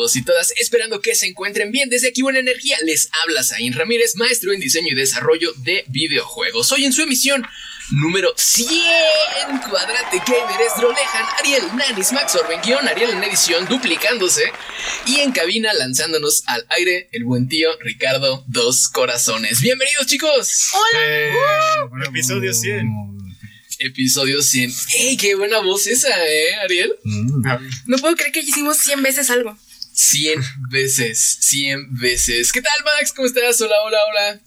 Todos y todas, esperando que se encuentren bien. Desde aquí Buena Energía les habla Zain Ramírez, maestro en diseño y desarrollo de videojuegos. Hoy en su emisión número 100, Cuadrante Gamer, Drolejan, Ariel, Nanis, Max Orben, guion, Ariel en edición, duplicándose. Y en cabina lanzándonos al aire el buen tío Ricardo Dos Corazones. Bienvenidos chicos. Hola. Eh, episodio 100 episodio 100. ¡Ey, qué buena voz esa, eh, Ariel! Mm. No puedo creer que hicimos 100 veces algo. 100 veces, 100 veces. ¿Qué tal, Max? ¿Cómo estás? Hola, hola, hola.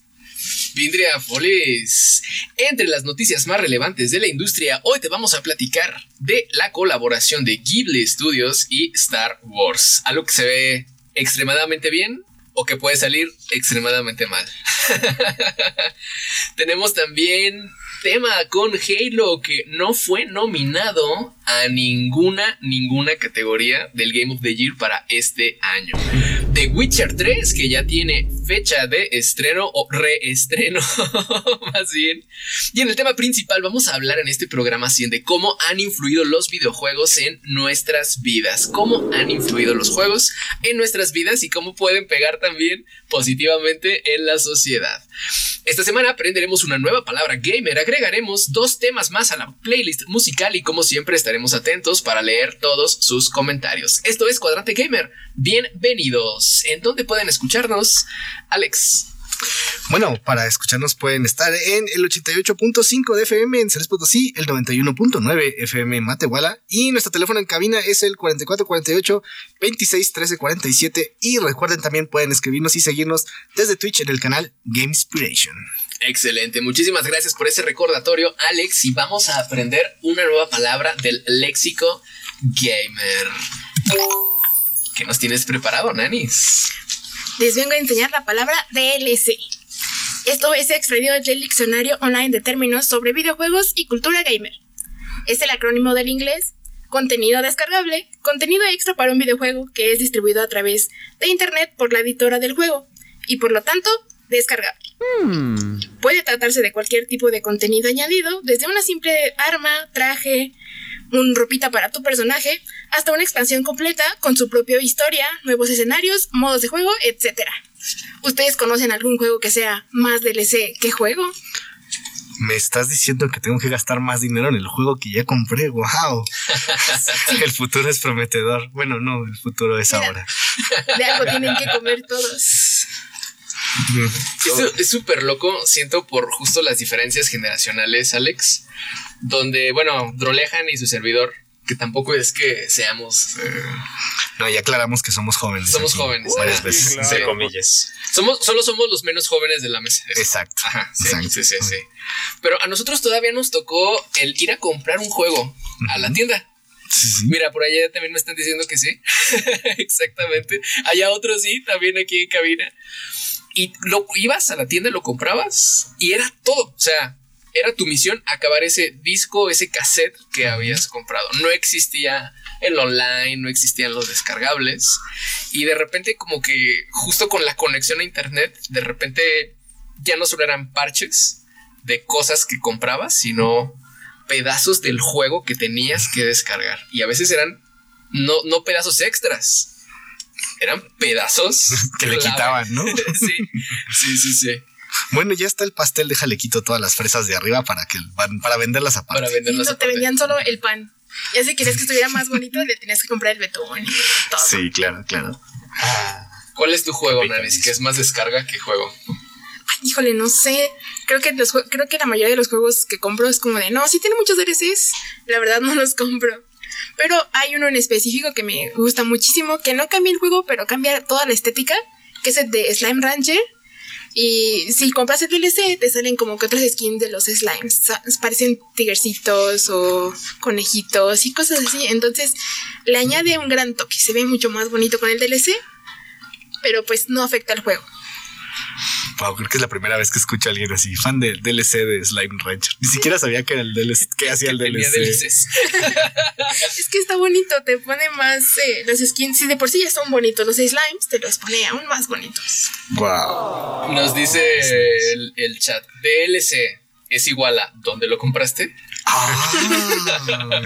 Vindria Foles. Entre las noticias más relevantes de la industria, hoy te vamos a platicar de la colaboración de Ghibli Studios y Star Wars. Algo que se ve extremadamente bien o que puede salir extremadamente mal. Tenemos también tema con Halo que no fue nominado a ninguna, ninguna categoría del Game of the Year para este año. The Witcher 3, que ya tiene fecha de estreno o reestreno, más bien. Y en el tema principal vamos a hablar en este programa 100 de cómo han influido los videojuegos en nuestras vidas, cómo han influido los juegos en nuestras vidas y cómo pueden pegar también positivamente en la sociedad. Esta semana aprenderemos una nueva palabra gamer, agregaremos dos temas más a la playlist musical y como siempre estaremos atentos para leer todos sus comentarios. Esto es Cuadrante Gamer. Bienvenidos. ¿En dónde pueden escucharnos? Alex. Bueno, para escucharnos pueden estar en el 88.5 de FM en Ceres Potosí, el 91.9 FM en Matehuala y nuestro teléfono en cabina es el 4448 26 47 y recuerden también pueden escribirnos y seguirnos desde Twitch en el canal Gamespiration. Excelente, muchísimas gracias por ese recordatorio Alex y vamos a aprender una nueva palabra del léxico gamer. ¿Qué nos tienes preparado, Nanis? les vengo a enseñar la palabra DLC. Esto es extraído del diccionario online de términos sobre videojuegos y cultura gamer. Es el acrónimo del inglés contenido descargable, contenido extra para un videojuego que es distribuido a través de internet por la editora del juego y por lo tanto descargable. Hmm. Puede tratarse de cualquier tipo de contenido añadido, desde una simple arma, traje, un ropita para tu personaje, hasta una expansión completa con su propia historia, nuevos escenarios, modos de juego, etc. ¿Ustedes conocen algún juego que sea más DLC que juego? Me estás diciendo que tengo que gastar más dinero en el juego que ya compré. ¡Wow! el futuro es prometedor. Bueno, no, el futuro es ahora. De algo tienen que comer todos. Es súper loco, siento por justo las diferencias generacionales, Alex donde, bueno, Drolejan y su servidor, que tampoco es que seamos... Eh, no, ya aclaramos que somos jóvenes. Somos jóvenes. Varias veces. Entre comillas. Somos, solo somos los menos jóvenes de la mesa. Exacto. Ajá, sí, sí, sí, sí, Pero a nosotros todavía nos tocó el ir a comprar un juego a la tienda. Mira, por allá también me están diciendo que sí. Exactamente. Allá otros sí, también aquí en cabina. Y lo ibas a la tienda, lo comprabas y era todo. O sea, era tu misión acabar ese disco, ese cassette que habías comprado. No existía el online, no existían los descargables. Y de repente como que justo con la conexión a internet, de repente ya no solo eran parches de cosas que comprabas, sino pedazos del juego que tenías que descargar. Y a veces eran no, no pedazos extras. Eran pedazos que le quitaban, ¿no? sí, sí, sí, sí. Bueno, ya está el pastel, déjale quito todas las fresas de arriba para que para venderlas aparte. Para venderlas y no te vendían solo el pan. Ya si querías que estuviera más bonito, le tenías que comprar el betún y todo. Sí, claro, claro. ¿Cuál es tu juego, Nanis? ¿Que es más descarga que juego? Ay, híjole, no sé. Creo que los creo que la mayoría de los juegos que compro es como de, no, sí tiene muchos DLCs. La verdad no los compro. Pero hay uno en específico que me gusta muchísimo, que no cambia el juego, pero cambia toda la estética, que es el de Slime Rancher Y si compras el DLC, te salen como que otros skins de los slimes. Parecen tigercitos o conejitos y cosas así. Entonces, le añade un gran toque. Se ve mucho más bonito con el DLC, pero pues no afecta al juego. Wow, creo que es la primera vez que escucho a alguien así, fan del DLC de Slime Rancher. Ni siquiera sabía que era el DLC, que hacía el DLC. DLCs. Es que está bonito, te pone más eh, los skins. Si de por sí ya son bonitos los slimes, te los pone aún más bonitos. Wow. Nos dice el, el chat, DLC es igual a ¿dónde lo compraste? Ah.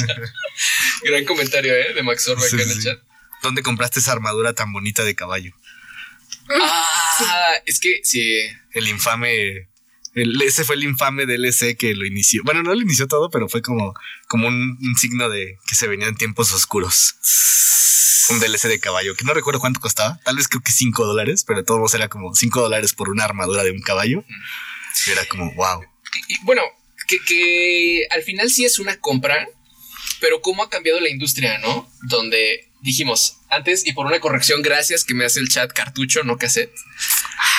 Gran comentario, ¿eh? De Max Orba Sí, acá en el sí. chat. ¿Dónde compraste esa armadura tan bonita de caballo? Ah, es que sí. El infame. El- ese fue el infame DLC que lo inició. Bueno, no lo inició todo, pero fue como, como un, un signo de que se venían tiempos oscuros. Un DLC de caballo, que no recuerdo cuánto costaba. Tal vez creo que 5 dólares, pero de todos modos era como 5 dólares por una armadura de un caballo. Era como, wow. Y- y, bueno, que, que al final sí es una compra, pero cómo ha cambiado la industria, ¿no? Donde dijimos antes, y por una corrección, gracias que me hace el chat cartucho, no cassette.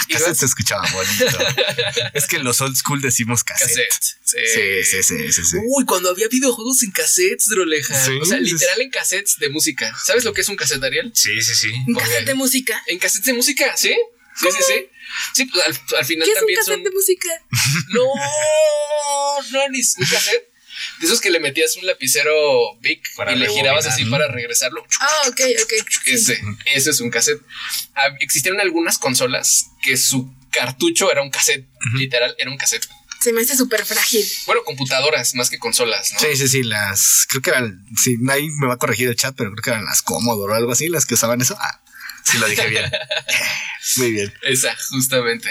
Y Cassette se escuchaba bonito. es que en los old school decimos cassette. cassette. Sí. Sí, sí, sí, sí, sí. Uy, cuando había videojuegos en cassettes, Droleja. Sí, o sea, literal en cassettes de música. ¿Sabes lo que es un cassette, Ariel? Sí, sí, sí. Un cassette de música. En cassettes de música, ¿sí? Sí, sí, sí. Sí, pues, al, al final ¿Qué es un cassette son. de música? No, no, ni un cassette. De esos que le metías un lapicero Bic Para y le girabas así para regresarlo. Ah, ok, ok. Sí. Ese, ese es un cassette. Ah, Existieron algunas consolas que su cartucho era un cassette. Literal, era un cassette. Se me hace súper frágil. Bueno, computadoras más que consolas, ¿no? Sí, sí, sí, las. Creo que eran. Sí, ahí me va a corregir el chat, pero creo que eran las Commodore o algo así, las que usaban eso. Ah, sí, lo dije bien. Muy bien. Esa, justamente.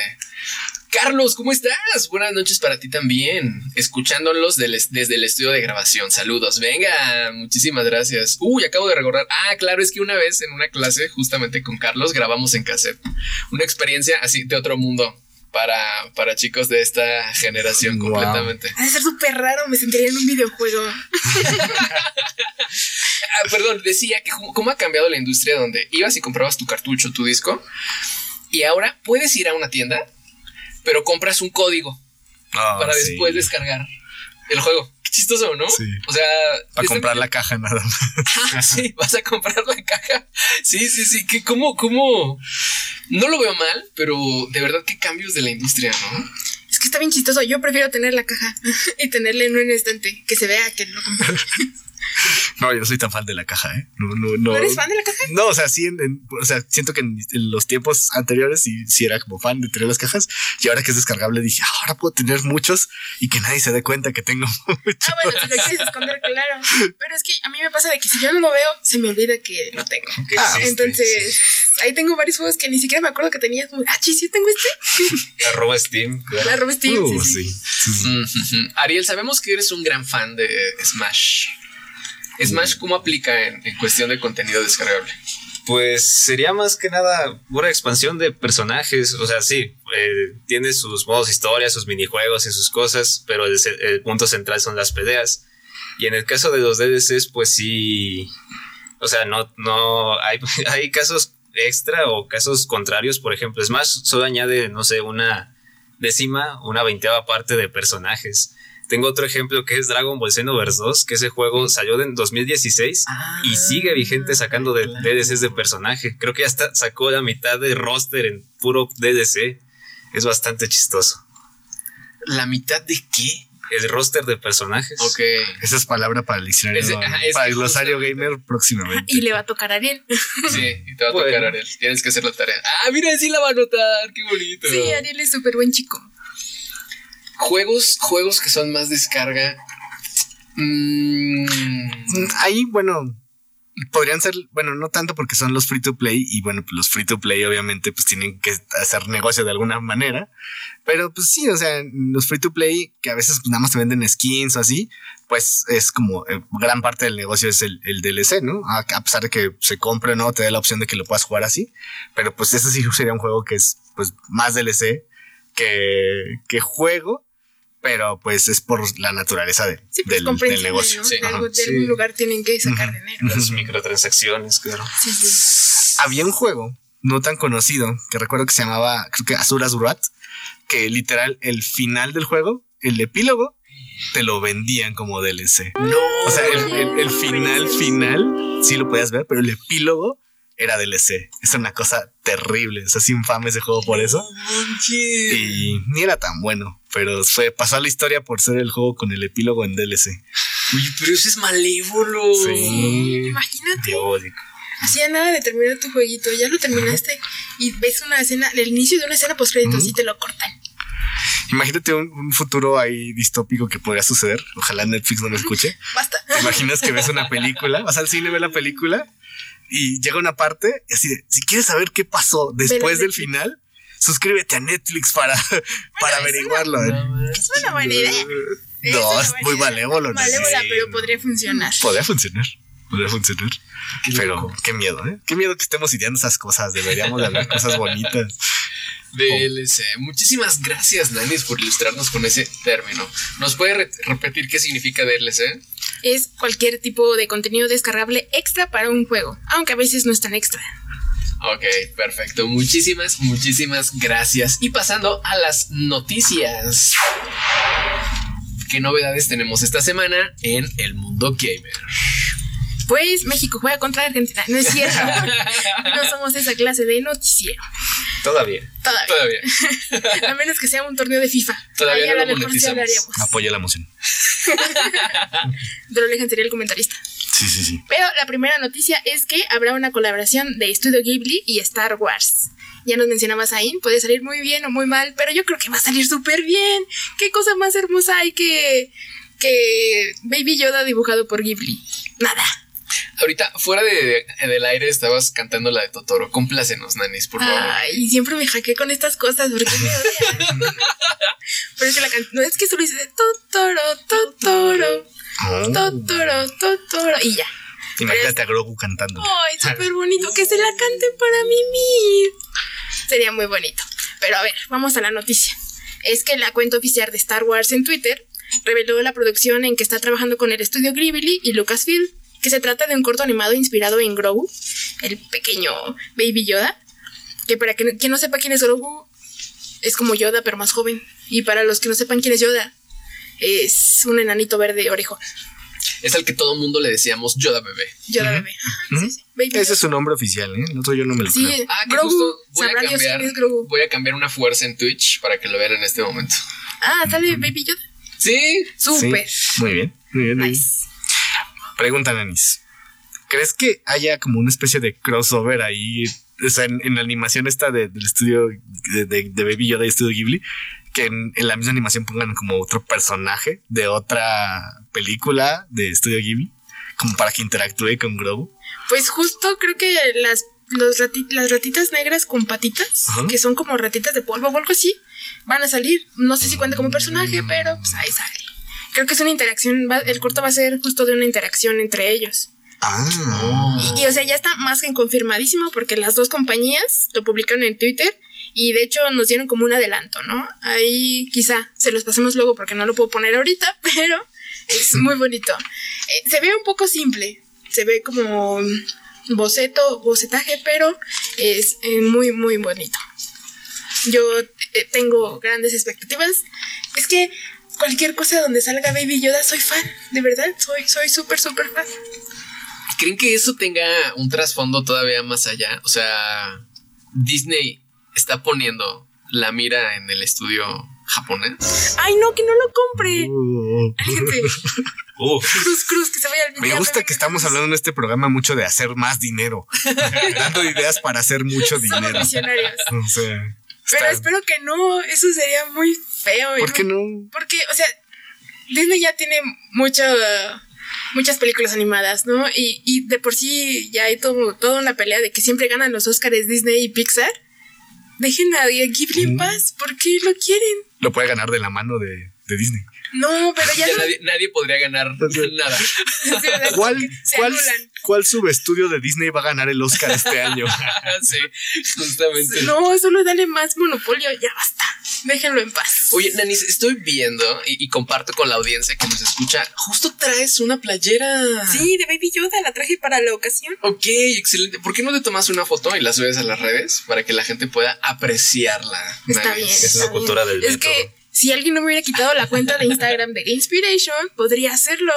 Carlos, ¿cómo estás? Buenas noches para ti también. Escuchándolos del desde el estudio de grabación. Saludos. Venga, muchísimas gracias. Uy, acabo de recordar. Ah, claro, es que una vez en una clase, justamente con Carlos, grabamos en cassette. Una experiencia así de otro mundo para, para chicos de esta generación Wow. completamente. Ha de ser súper raro, me sentiría en un videojuego. Ah, perdón, decía que cómo ha cambiado la industria donde ibas y comprabas tu cartucho, tu disco, y ahora puedes ir a una tienda, pero compras un código Ah, para sí. después descargar el juego. Qué chistoso, ¿no? Sí. O sea, Para comprar la caja nada más. Ah, sí, vas a comprar la caja. Sí, sí, sí. Que cómo, cómo. No lo veo mal, pero de verdad qué cambios de la industria, ¿no? Es que está bien chistoso. Yo prefiero tener la caja y tenerla en un estante. Que se vea que lo compré. No, yo no soy tan fan de la caja, ¿eh? No, no, no. ¿No eres fan de la caja? No, o sea, sí, en- en- o sea, siento que en, en los tiempos anteriores sí, sí era como fan de tener las cajas. Y ahora que es descargable dije, "Ah, ahora puedo tener muchos y que nadie se dé cuenta que tengo muchos. Ah, bueno, si lo quieres esconder, claro. Pero es que a mí me pasa de que si yo no lo veo, se me olvida que lo tengo. Que Ah, existe. Entonces, ahí tengo varios juegos que ni siquiera me acuerdo que tenía. Como, ah, chis, ¿sí tengo este? Arroba Steam. claro. La Rob Steam, Uh, sí, sí. sí, sí, sí. Mm. Ariel, sabemos que eres un gran fan de Smash. Smash, ¿cómo aplica en, en cuestión de contenido descargable? Pues sería más que nada una expansión de personajes. O sea, sí, eh, tiene sus modos historia, sus minijuegos y sus cosas, pero el, el punto central son las peleas. Y en el caso de los DLCs, pues sí. O sea, no, no. Hay, hay casos extra o casos contrarios. Por ejemplo, Smash solo añade, no sé, una décima, una veinteava parte de personajes. Tengo otro ejemplo que es Dragon Ball Xenoverse 2, que ese juego salió en 2016 y sigue vigente sacando de claro. DLCs de personaje. Creo que ya hasta sacó la mitad de roster en puro DLC. Es bastante chistoso. ¿La mitad de qué? El roster de personajes. Ok. Esa es palabra para el diccionario, Ese- ajá, es para el glosario gamer próximamente. Y le va a tocar a Ariel. Sí, y te va a Bueno. tocar Ariel. Tienes que hacer la tarea. Ah, mira, sí la va a notar. Qué bonito. Sí, Ariel es súper buen chico. Juegos, juegos que son más descarga. Mm, Ahí, bueno, podrían ser, bueno, no tanto porque son los free to play y bueno, pues los free to play obviamente pues tienen que hacer negocio de alguna manera, pero pues sí, o sea, los free to play que a veces nada más te venden skins o así, pues es como eh, gran parte del negocio es el, el DLC, ¿no? A, pesar de que se compre no, te da la opción de que lo puedas jugar así, pero pues ese sí sería un juego que es pues más DLC que, que juego. Pero pues es por la naturaleza de- Sí, pues del, negocio. ¿no? Sí, de, algo- ajá, de algún lugar tienen que sacar dinero. Las microtransacciones, claro. Sí, sí. había un juego no tan conocido que recuerdo que se llamaba, creo que Azuras Durat, que literal el final del juego, el epílogo, te lo vendían como DLC. No. O sea, el, el- el final, final, sí lo podías ver, pero el epílogo era DLC. Es una cosa terrible. O sea, es infame ese juego por eso. Y ni era tan bueno, pero fue pasó a la historia por ser el juego con el epílogo en DLC. Oye, pero eso es malévolo. Sí. Imagínate. Diabólico. Hacía nada de terminar tu jueguito, ya lo terminaste y ves una escena, el inicio de una escena post créditos Ujú. y te lo cortan. Imagínate un, un futuro ahí distópico que podría suceder. Ojalá Netflix no lo escuche. Basta. ¿Te imaginas que ves una película? Vas al cine, ves la película y llega una parte y así de, si quieres saber qué pasó después del final, suscríbete a Netflix para, para es averiguarlo. Es una buena idea. No, una es muy malévolo. ¿no? Malévola, Sí. pero podría funcionar. Podría funcionar. Podría funcionar. Qué Pero loco. qué miedo, ¿eh? Qué miedo que estemos ideando esas cosas. Deberíamos de hablar cosas bonitas. DLC. Muchísimas gracias, Nanis, por ilustrarnos con ese término. ¿Nos puede re- repetir qué significa DLC? Es cualquier tipo de contenido descargable extra para un juego, aunque a veces no es tan extra. Ok, perfecto. Muchísimas, muchísimas gracias. Y pasando a las noticias. ¿Qué novedades tenemos esta semana en el mundo gamer? Pues México juega contra Argentina. No es cierto. no somos esa clase de noticiero. Todavía. Todavía. Todavía. A menos que sea un torneo de FIFA. Todavía Ahí no a lo monetizamos. Apoya la emoción. Drolejan sería el comentarista. Sí, sí, sí. Pero la primera noticia es que habrá una colaboración de Studio Ghibli y Star Wars. Ya nos mencionaba Zain, puede salir muy bien o muy mal, pero yo creo que va a salir súper bien. ¿Qué cosa más hermosa hay que, que Baby Yoda dibujado por Ghibli? Nada. Ahorita, fuera de, del aire, estabas cantando la de Totoro. Complácenos, Nanis, por favor. Ay, siempre me hackeé con estas cosas porque me odian. pero es que la no es que solo dice Totoro, Totoro, Oh. Totoro, Totoro y ya. Imagínate a Grogu cantando. Ay, súper bonito que se la canten para mimir. Sería muy bonito. Pero a ver, vamos a la noticia. Es que la cuenta oficial de Star Wars en Twitter reveló la producción en que está trabajando con el estudio Ghibli y Lucasfilm, que se trata de un corto animado inspirado en Grogu, el pequeño Baby Yoda, que para que- quien no sepa quién es Grogu, es como Yoda pero más joven. Y para los que no sepan quién es Yoda, es un enanito verde orejón. Es al que todo mundo le decíamos Yoda bebé. Yoda bebé. Ajá, sí, sí. Baby Ese es su nombre oficial, ¿eh? El otro yo no me lo Sí, creo. Ah, que Grogu. justo voy a, cambiar, es Grogu. voy a cambiar una fuerza en Twitch para que lo vean en este momento. Ah, sale Baby Yoda. Sí, Súper. Sí, muy bien, muy bien. Nice. Pregunta, Nanis. ¿Crees que haya como una especie de crossover ahí? O sea, en, en la animación esta de- del estudio de, de- de Baby Yoda y Estudio Ghibli, que en, en la misma animación pongan como otro personaje de otra película de Estudio Ghibli, como para que interactúe con Grogu. Pues justo creo que las, los rati- las ratitas negras con patitas, que son como ratitas de polvo o algo así, van a salir. No sé si cuenta como personaje, pero pues ahí sale. Creo que es una interacción, va- el corto va a ser justo de una interacción entre ellos. Ah. Y, y, o sea, ya está más que confirmadísimo porque las dos compañías lo publicaron en Twitter y de hecho nos dieron como un adelanto, ¿no? Ahí quizá se los pasemos luego porque no lo puedo poner ahorita, pero es muy bonito. Eh, se ve un poco simple, se ve como boceto, bocetaje, pero es eh, muy, muy bonito. Yo eh, tengo grandes expectativas. Es que cualquier cosa donde salga Baby Yoda soy fan, de verdad, soy soy súper, súper fan. ¿Creen que eso tenga un trasfondo todavía más allá? O sea, Disney está poniendo la mira en el estudio japonés. Ay, no, que no lo compre. Uh. Cruz, cruz, que se vaya al Me gusta que estamos hablando en este programa mucho de hacer más dinero, dando ideas para hacer mucho Somos dinero. visionarios. O sea, Pero está- espero que no, eso sería muy feo. ¿por qué no? Porque, o sea, Disney ya tiene mucho, muchas películas animadas, ¿no? Y, y de por sí ya hay todo, toda una pelea de que siempre ganan los Oscars Disney y Pixar. Dejen a Ghibli en Mm. paz, ¿por qué lo quieren? Lo puede ganar de la mano de, de Disney. No, pero ya, Ya no. nadie, nadie podría ganar nada. ¿Cuál, Se cuál, anulan. ¿Cuál subestudio de Disney va a ganar el Oscar este año? sí, justamente. No, solo dale más monopolio, ya basta. Déjenlo en paz. Oye, Nanis, estoy viendo y, y comparto con la audiencia que nos escucha. Justo traes una playera. Sí, de Baby Yoda la traje para la ocasión. Ok, excelente. ¿Por qué no te tomas una foto y la subes a las redes para que la gente pueda apreciarla? Está Nanis? bien. Es está una cultura bien. del Es que. Si alguien no me hubiera quitado la cuenta de Instagram de Inspiration, podría hacerlo.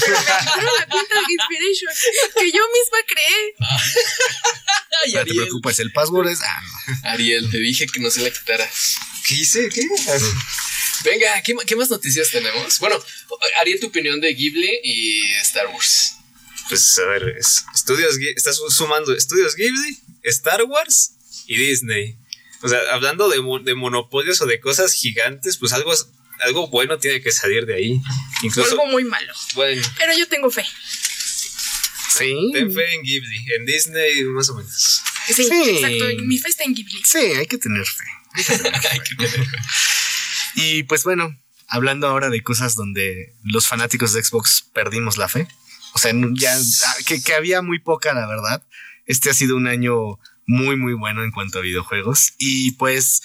Pero me quitaron la cuenta de Inspiration que yo misma creé. Ay, No te preocupes, el password es. Ah, no. Ariel, te dije que no se la quitara. ¿Qué hice? ¿Qué? Venga, ¿qué, más noticias tenemos? Bueno, Ariel, tu opinión de Ghibli y Star Wars. Pues a ver, es- estudios, estás sumando estudios Ghibli, Star Wars y Disney. O sea, hablando de, de monopolios o de cosas gigantes, pues algo, algo bueno tiene que salir de ahí. Incluso, Algo muy malo. bueno, Pero yo tengo fe. Sí. ten fe en Ghibli, en Disney más o menos. Sí, Sí. exacto. Mi fe está en Ghibli. Sí, hay que tener fe. Y pues bueno, hablando ahora de cosas donde los fanáticos de Xbox perdimos la fe. O sea, ya que, que había muy poca, la verdad. Este ha sido un año muy, muy bueno en cuanto a videojuegos. Y pues,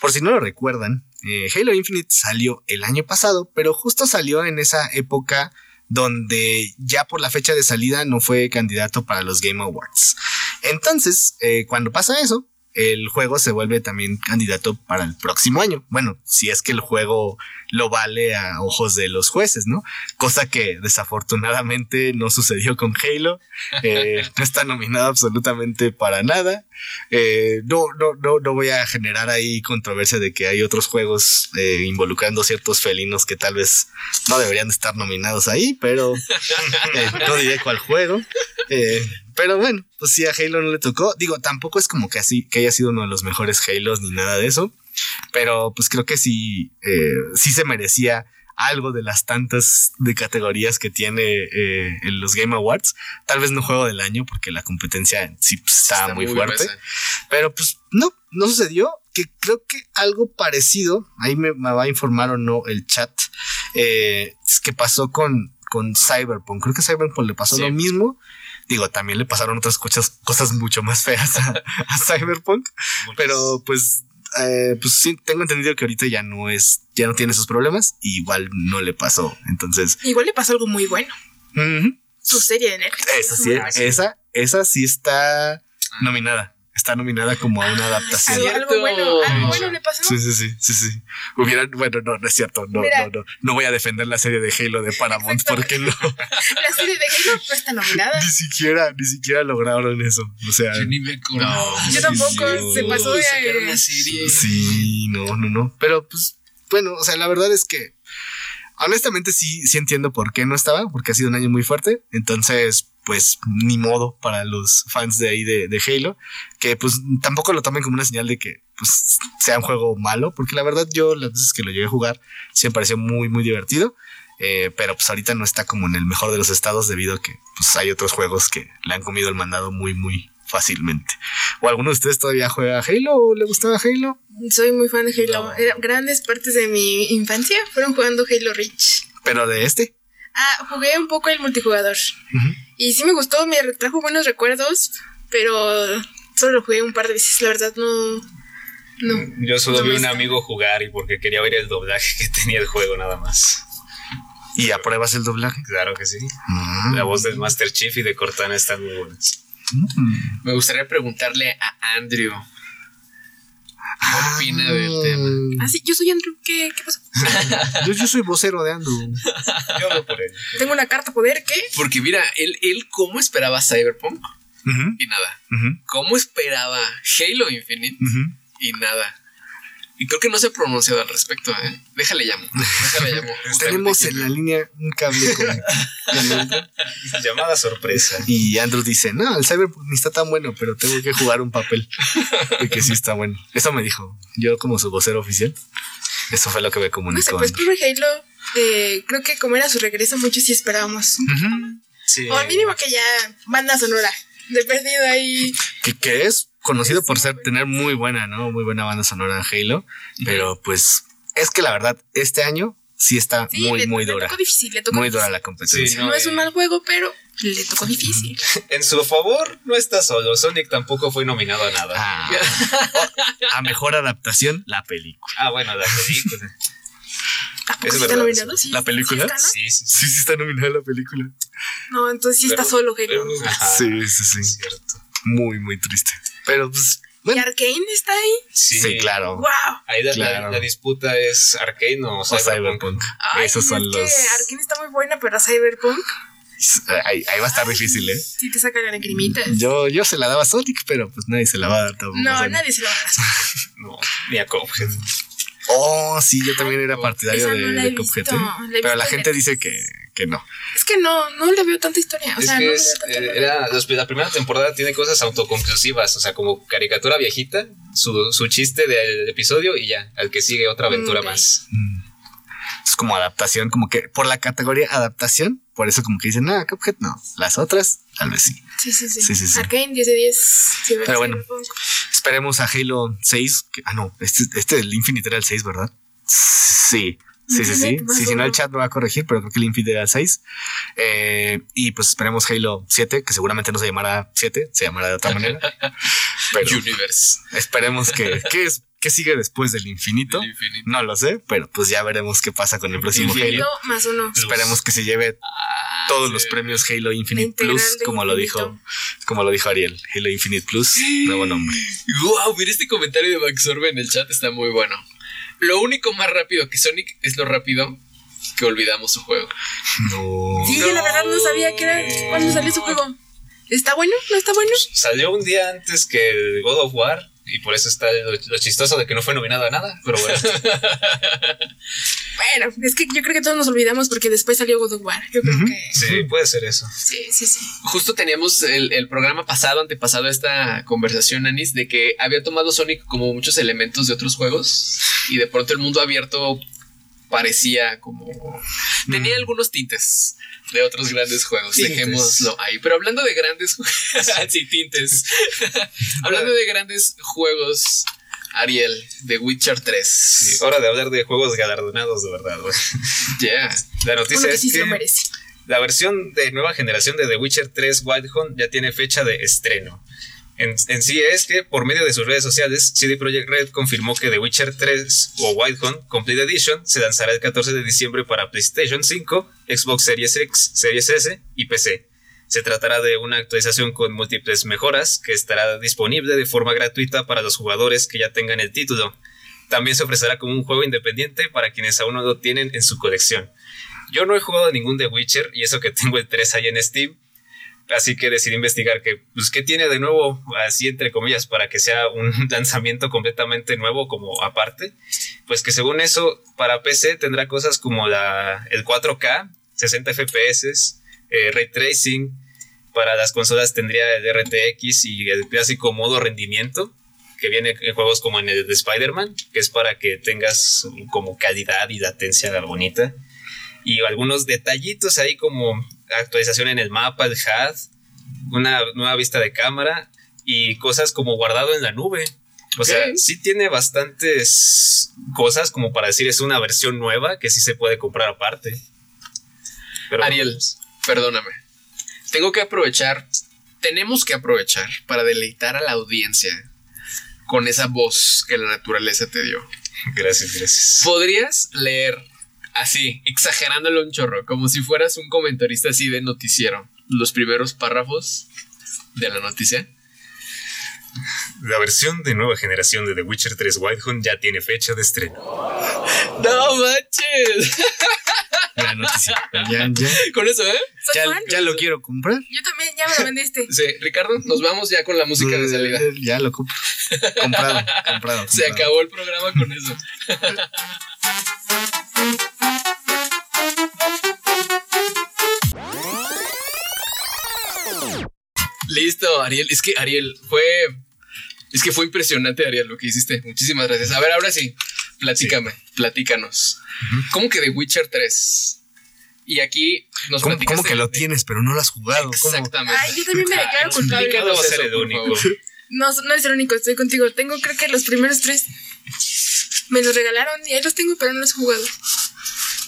por si no lo recuerdan, eh, Halo Infinite salió el año pasado, pero justo salió en esa época donde ya por la fecha de salida no fue candidato para los Game Awards. Entonces, eh, cuando pasa eso, el juego se vuelve también candidato para el próximo año. Bueno, si es que el juego lo vale a ojos de los jueces, ¿no? Cosa que desafortunadamente no sucedió con Halo. Eh, no está nominado absolutamente para nada. Eh, no, no, no, no voy a generar ahí controversia de que hay otros juegos eh, involucrando ciertos felinos que tal vez no deberían de estar nominados ahí, pero eh, no diré cuál juego. Pero bueno, pues sí, a Halo no le tocó. Digo, tampoco es como que así que haya sido uno de los mejores Halos ni nada de eso. Pero pues creo que sí, eh, sí se merecía algo de las tantas de categorías que tiene eh, en los Game Awards. Tal vez no juego del año porque la competencia sí pues, estaba muy, fuerte. Pero pues no, no sucedió. Que creo que algo parecido, ahí me, me va a informar o no el chat, eh, es que pasó con, con Cyberpunk. Creo que a Cyberpunk le pasó Sí. lo mismo. Digo, también le pasaron otras cosas, cosas mucho más feas a, a Cyberpunk. Pero pues, eh, pues sí, tengo entendido que ahorita ya no es, ya no tiene esos problemas. y igual no le pasó. Entonces, Igual le pasó algo muy bueno. Su serie de Netflix. esa sí. esa, esa sí está nominada. Está nominada como a una adaptación. Algo, algo bueno, algo bueno le pasó. Sí, sí, sí, sí, sí. Hubieran, bueno, no, no es cierto. No, Mira. no, no. No voy a defender la serie de Halo de Paramount Exacto. porque no. La serie de Halo no está nominada. Ni siquiera, ni siquiera lograron eso. O sea, Yo ni me acuerdo. No, Yo tampoco, se pasó de- Sacaron una serie. sí, no, no, no. Pero pues, bueno, o sea, la verdad es que honestamente sí, sí entiendo por qué no estaba, porque ha sido un año muy fuerte. Entonces, pues, ni modo para los fans de ahí de, de Halo, que pues tampoco lo tomen como una señal de que pues sea un juego malo, porque la verdad yo las veces que lo llegué a jugar sí me pareció muy, muy divertido. Eh, pero pues ahorita no está como en el mejor de los estados debido a que pues hay otros juegos que le han comido el mandado muy, muy fácilmente. ¿O alguno de ustedes todavía juega Halo o le gustaba Halo? Soy muy fan de Halo. Grandes partes de mi infancia fueron jugando Halo Reach. Pero de este. Ah, jugué un poco el multijugador. Ujú. Y sí me gustó, me trajo buenos recuerdos, pero solo lo jugué un par de veces, la verdad no... No. Yo solo No vi a un está. amigo jugar y porque quería oír el doblaje que tenía el juego nada más. ¿Y apruebas el doblaje? Claro que sí. Mm. La voz del Master Chief y de Cortana están muy buenas. Mm. Me gustaría preguntarle a Andrew. Ah, opina del tema? Ah, sí, yo soy Andrew. ¿Qué, qué pasó? Yo, yo soy vocero de Andrew. Yo no por él. Tengo una carta poder, ¿qué? Porque mira, él, él cómo esperaba Cyberpunk y nada. ¿Cómo esperaba Halo Infinite y nada? Y creo que no se ha pronunciado al respecto, ¿eh? Déjale llamo. Déjale llamo. Tenemos en la línea un cable con, Llamada sorpresa. Y Andrew dice, no, el Cyberpunk ni está tan bueno, pero tengo que jugar un papel de que sí está bueno. Eso me dijo. Yo como su vocero oficial. Eso fue lo que me No sé, comunicó. pues Andrew. pobre Halo, eh, creo que como era su regreso, muchos sí esperábamos. Sí. O al mínimo que ya banda sonora. De perdido ahí. que, que es conocido por ser tener muy buena, ¿no? Muy buena banda sonora en Halo. Pero pues es que la verdad, este año sí está Sí, muy, le, muy le dura. tocó difícil, le tocó Muy difícil. dura la competencia. Sí, No, No, es un mal juego, pero le tocó difícil. En su favor, no está solo. Sonic tampoco fue nominado a nada. Ah, Ah, a mejor adaptación, la película. bueno, la película. ¿Tampoco Es sí está nominado? ¿Sí, ¿La sí película? está, no? Sí, sí, sí. Sí, sí está nominada la película. No, entonces sí está solo Halo. pero- ajá, Sí, sí, sí. es cierto. Muy, muy triste. Pero pues, ¿Y. Arkane está ahí? Sí, Sí, claro. ¡Wow! Ahí la, la- Claro. la disputa es Arkane o O Cyberpunk. Cyberpunk. Ay, Esos son es los. que Arkane está muy buena, pero Cyberpunk Ahí, ahí va a estar difícil, ¿eh? sí te saca la lagrimita. Yo, yo se la daba a Sonic, pero pues nadie se la va a dar tampoco. No, nadie se lo va a dar. No, ni a Cuphead. Oh, sí, yo también era partidario Esa de, no la de he Cuphead, visto, ¿eh? Pero la gente en- dice que, que no. Es que no, no le veo tanta historia. O es sea, no que le es, veo tanta eh, historia. era, la primera temporada tiene cosas autoconclusivas, o sea, como caricatura viejita, su, su chiste del episodio y ya, al que sigue otra aventura Ok. más. Es como adaptación, como que por la categoría adaptación, por eso como que dicen, ah, Cuphead no. Las otras, tal vez sí. Sí, sí, sí. Sí, sí, sí. Arkane 10 de 10. Sí, Pero bueno. Esperemos a Halo 6. que- ah, no, este, este del Infinite era el 6, ¿verdad? Sí. Sí, sí, sí. Más Sí, si no, el chat me va a corregir, pero creo que el Infinite era el 6. Eh, y pues esperemos Halo 7, que seguramente no se llamará 7, se llamará de otra manera. Pero Universe. esperemos que. ¿Qué, es, ¿Qué sigue después del infinito? del infinito. No lo sé, pero pues ya veremos qué pasa con el próximo Infinito. Halo. No, más uno. Esperemos que se lleve todos los sí. premios Halo Infinite Plus, como lo dijo, como lo dijo Ariel. Halo Infinite Plus, nuevo nombre. Wow, mira este comentario de Max Orbe en el chat está muy bueno. Lo único más rápido que Sonic es lo rápido que olvidamos su juego. No. Sí, yo la verdad no sabía que era cuando salió su juego. ¿Está bueno? ¿No está bueno? Salió un día antes que God of War y por eso está lo, lo chistoso de que no fue nominado a nada, pero bueno. Bueno, es que yo creo que todos nos olvidamos porque después salió God of War. Yo creo que Sí, puede ser eso. sí, sí, sí. Justo teníamos el, el programa pasado, antepasado a esta conversación, Anis, de que había tomado Sonic como muchos elementos de otros juegos y de pronto el mundo abierto parecía como... Tenía algunos tintes de otros grandes juegos, Tintes. dejémoslo ahí. Pero hablando de grandes juegos... sí, tintes. hablando de grandes juegos, Ariel, de Witcher 3. Sí, hora de hablar de juegos galardonados de verdad. güey. Ya. La Uno noticia que es sí se que lo merece. la versión de nueva generación de The Witcher 3 Wild Hunt ya tiene fecha de estreno. En, en sí es que por medio de sus redes sociales, CD Projekt Red confirmó que The Witcher 3 o Wild Hunt Complete Edition se lanzará el 14 de diciembre para PlayStation 5, Xbox Series X, Series S y PC. Se tratará de una actualización con múltiples mejoras que estará disponible de forma gratuita para los jugadores que ya tengan el título. También se ofrecerá como un juego independiente para quienes aún no lo tienen en su colección. Yo no he jugado ningún The Witcher y eso que tengo el 3 ahí en Steam. Así que decidí investigar que, pues, qué tiene de nuevo, así entre comillas, para que sea un lanzamiento completamente nuevo como aparte. Pues que según eso, para PC tendrá cosas como la, el 4K, 60 FPS, eh, Ray Tracing. Para las consolas tendría el RTX y el clásico modo rendimiento, que viene en juegos como en el de Spider-Man, que es para que tengas como calidad y latencia bonita y algunos detallitos ahí como actualización en el mapa, el HUD, una nueva vista de cámara y cosas como guardado en la nube. O sea, sí tiene bastantes cosas como para decir es una versión nueva que sí se puede comprar aparte. Pero Ariel, perdóname. Tengo que aprovechar, tenemos que aprovechar para deleitar a la audiencia con esa voz que la naturaleza te dio. gracias, gracias. ¿Podrías leer así, exagerándolo un chorro, como si fueras un comentarista así de noticiero, los primeros párrafos de la noticia? La versión de nueva generación de The Witcher 3 Wild Hunt ya tiene fecha de estreno. No manches. Noticia. Ya, ya, Con eso, ¿eh? Ya, lo quiero comprar. Yo también, ya me lo vendiste. Sí, Ricardo, nos vamos ya con la música de salida. Eh, Ya lo compro. Comprado, comprado. Se acabó el programa con eso. Listo, Ariel. Es que Ariel fue. Es que fue impresionante, Ariel, lo que hiciste. Muchísimas gracias. A ver, ahora sí, platícame, platícanos. ¿Cómo que The Witcher 3? Y aquí nos ¿Cómo, cómo que lo tienes, pero no lo has jugado? ¿Cómo? Exactamente. Ay, yo también me declaro culpable. No. No, no eres el único, estoy contigo. Tengo creo que los primeros tres. Me los regalaron y ahí los tengo, pero no los he jugado.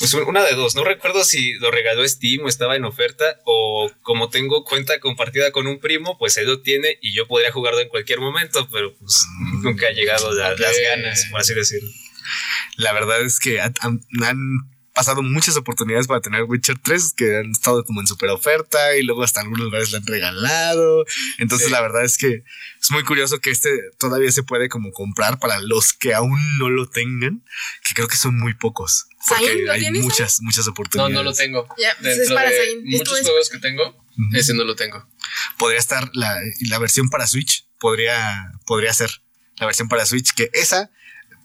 Pues un- una de dos, no recuerdo si lo regaló Steam o estaba en oferta o como tengo cuenta compartida con un primo, pues él lo tiene y yo podría jugarlo en cualquier momento, pero pues nunca ha llegado la- Ok. las ganas, por así decirlo. La verdad es que han- han pasado muchas oportunidades para tener Witcher 3 que han estado como en super oferta y luego hasta algunos lugares le han regalado. Entonces Sí. la verdad es que es muy curioso que este todavía se puede como comprar para los que aún no lo tengan, que creo que son muy pocos. Porque ¿Zayn, lo hay tienes, muchas, muchas No, oportunidades. no lo tengo. Ya, pues es para de muchos es- juegos que tengo, Ujú. ese no lo tengo. Podría estar la, la versión para Switch, podría, podría ser la versión para Switch, que esa,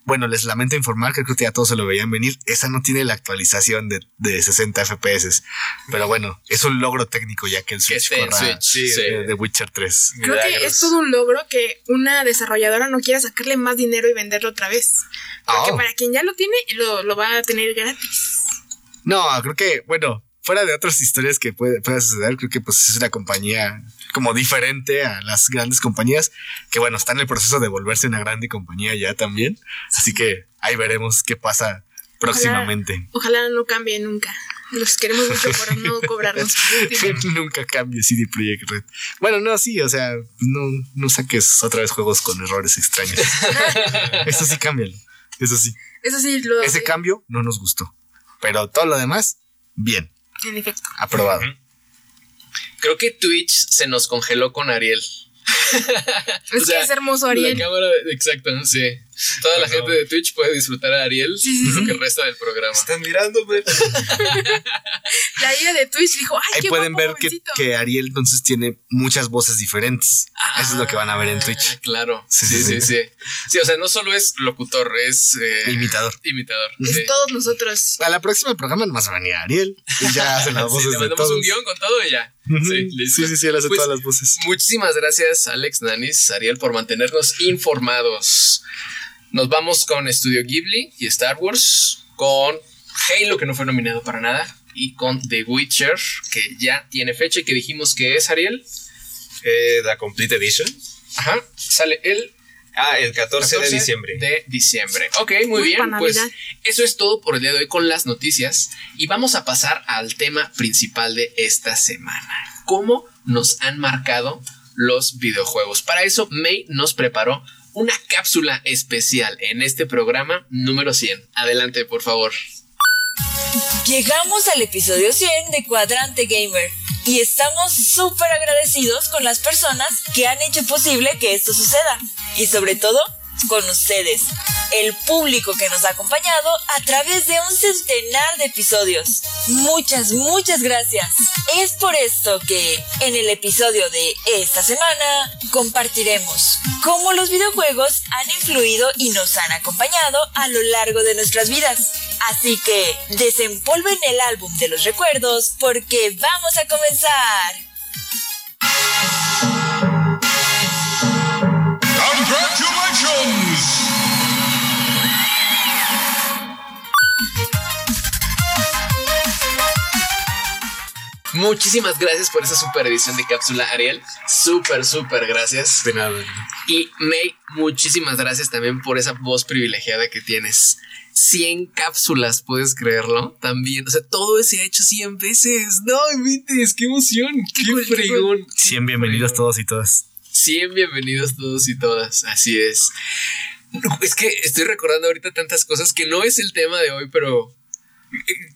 bueno, les lamento informar que creo que ya todos se lo veían venir, esa no tiene la actualización de, de 60 FPS, pero bueno, es un logro técnico ya que el Que Switch en corra Switch. sí, sí. de, de Witcher 3. Creo que es todo un logro que una desarrolladora no quiera sacarle más dinero y venderlo otra vez. Porque Oh. para quien ya lo tiene, lo, lo va a tener gratis. No, creo que, bueno, fuera de otras historias que puede, pueda suceder, creo que pues es una compañía como diferente a las grandes compañías, que bueno, está en el proceso de volverse una grande compañía ya también. Así que ahí veremos qué pasa próximamente. Ojalá no cambie nunca. Los queremos mucho por no cobrarnos. Nunca cambie CD Projekt Red. Bueno, no, sí, o sea, no, no saques otra vez juegos con errores extraños. Eso sí, cámbialo. Eso sí. Eso sí, lo. Ese cambio no nos gustó. Pero todo lo demás, bien, En efecto. aprobado. Creo que Twitch se nos congeló con Ariel. Es O sea, que es hermoso, Ariel. La cámara, exacto, sí. Toda la gente de Twitch puede disfrutar a Ariel Sí, sí, lo que resta del programa. Están mirándome. La ida de Twitch dijo: Ay, Ahí qué pueden guapo ver que, jovencito". que Ariel entonces tiene muchas voces diferentes. Eso es lo que van a ver en Ah, Twitch. Claro. Sí, Sí, sí, sí, o sea, no solo es locutor, es eh, Imitador. imitador. Es sí. todos nosotros. A la próxima programa nomás va a venir Ariel. Y ya hace las voces le de mandamos todos. un guion con todo y ya. Ujú. Sí, listo. sí, sí, sí, él hace Pues, todas las voces. Muchísimas gracias, Alex Nanis, Ariel, por mantenernos informados. Nos vamos con Studio Ghibli y Star Wars, con Halo, que no fue nominado para nada, y con The Witcher, que ya tiene fecha y que dijimos que es Ariel. Eh, la Complete Edition. Ajá, sale el Ah, el 14, 14 de diciembre. De diciembre. Ok, muy Uy, bien. Pues eso es todo por el día de hoy con las noticias. Y vamos a pasar al tema principal de esta semana. ¿Cómo nos han marcado los videojuegos? Para eso, May nos preparó una cápsula especial en este programa número 100. Adelante, por favor. Llegamos al episodio 100 de Cuadrante Gamer y estamos súper agradecidos con las personas que han hecho posible que esto suceda. Y sobre todo con ustedes, el público que nos ha acompañado a través de un centenar de episodios. Muchas, muchas gracias. Es por esto que en el episodio de esta semana compartiremos cómo los videojuegos han influido y nos han acompañado a lo largo de nuestras vidas. Así que desempolven el álbum de los recuerdos porque vamos a comenzar. Muchísimas gracias por esa super edición de cápsula, Ariel. Súper, súper gracias. De nada. Y May, muchísimas gracias también por esa voz privilegiada que tienes. 100 cápsulas, ¿puedes creerlo? También, o sea, todo se ha hecho 100 veces. No, invites, qué emoción, qué, qué fregón. 100 bienvenidos todos y todas. 100 bienvenidos todos y todas, así es. Es que estoy recordando ahorita tantas cosas que no es el tema de hoy, pero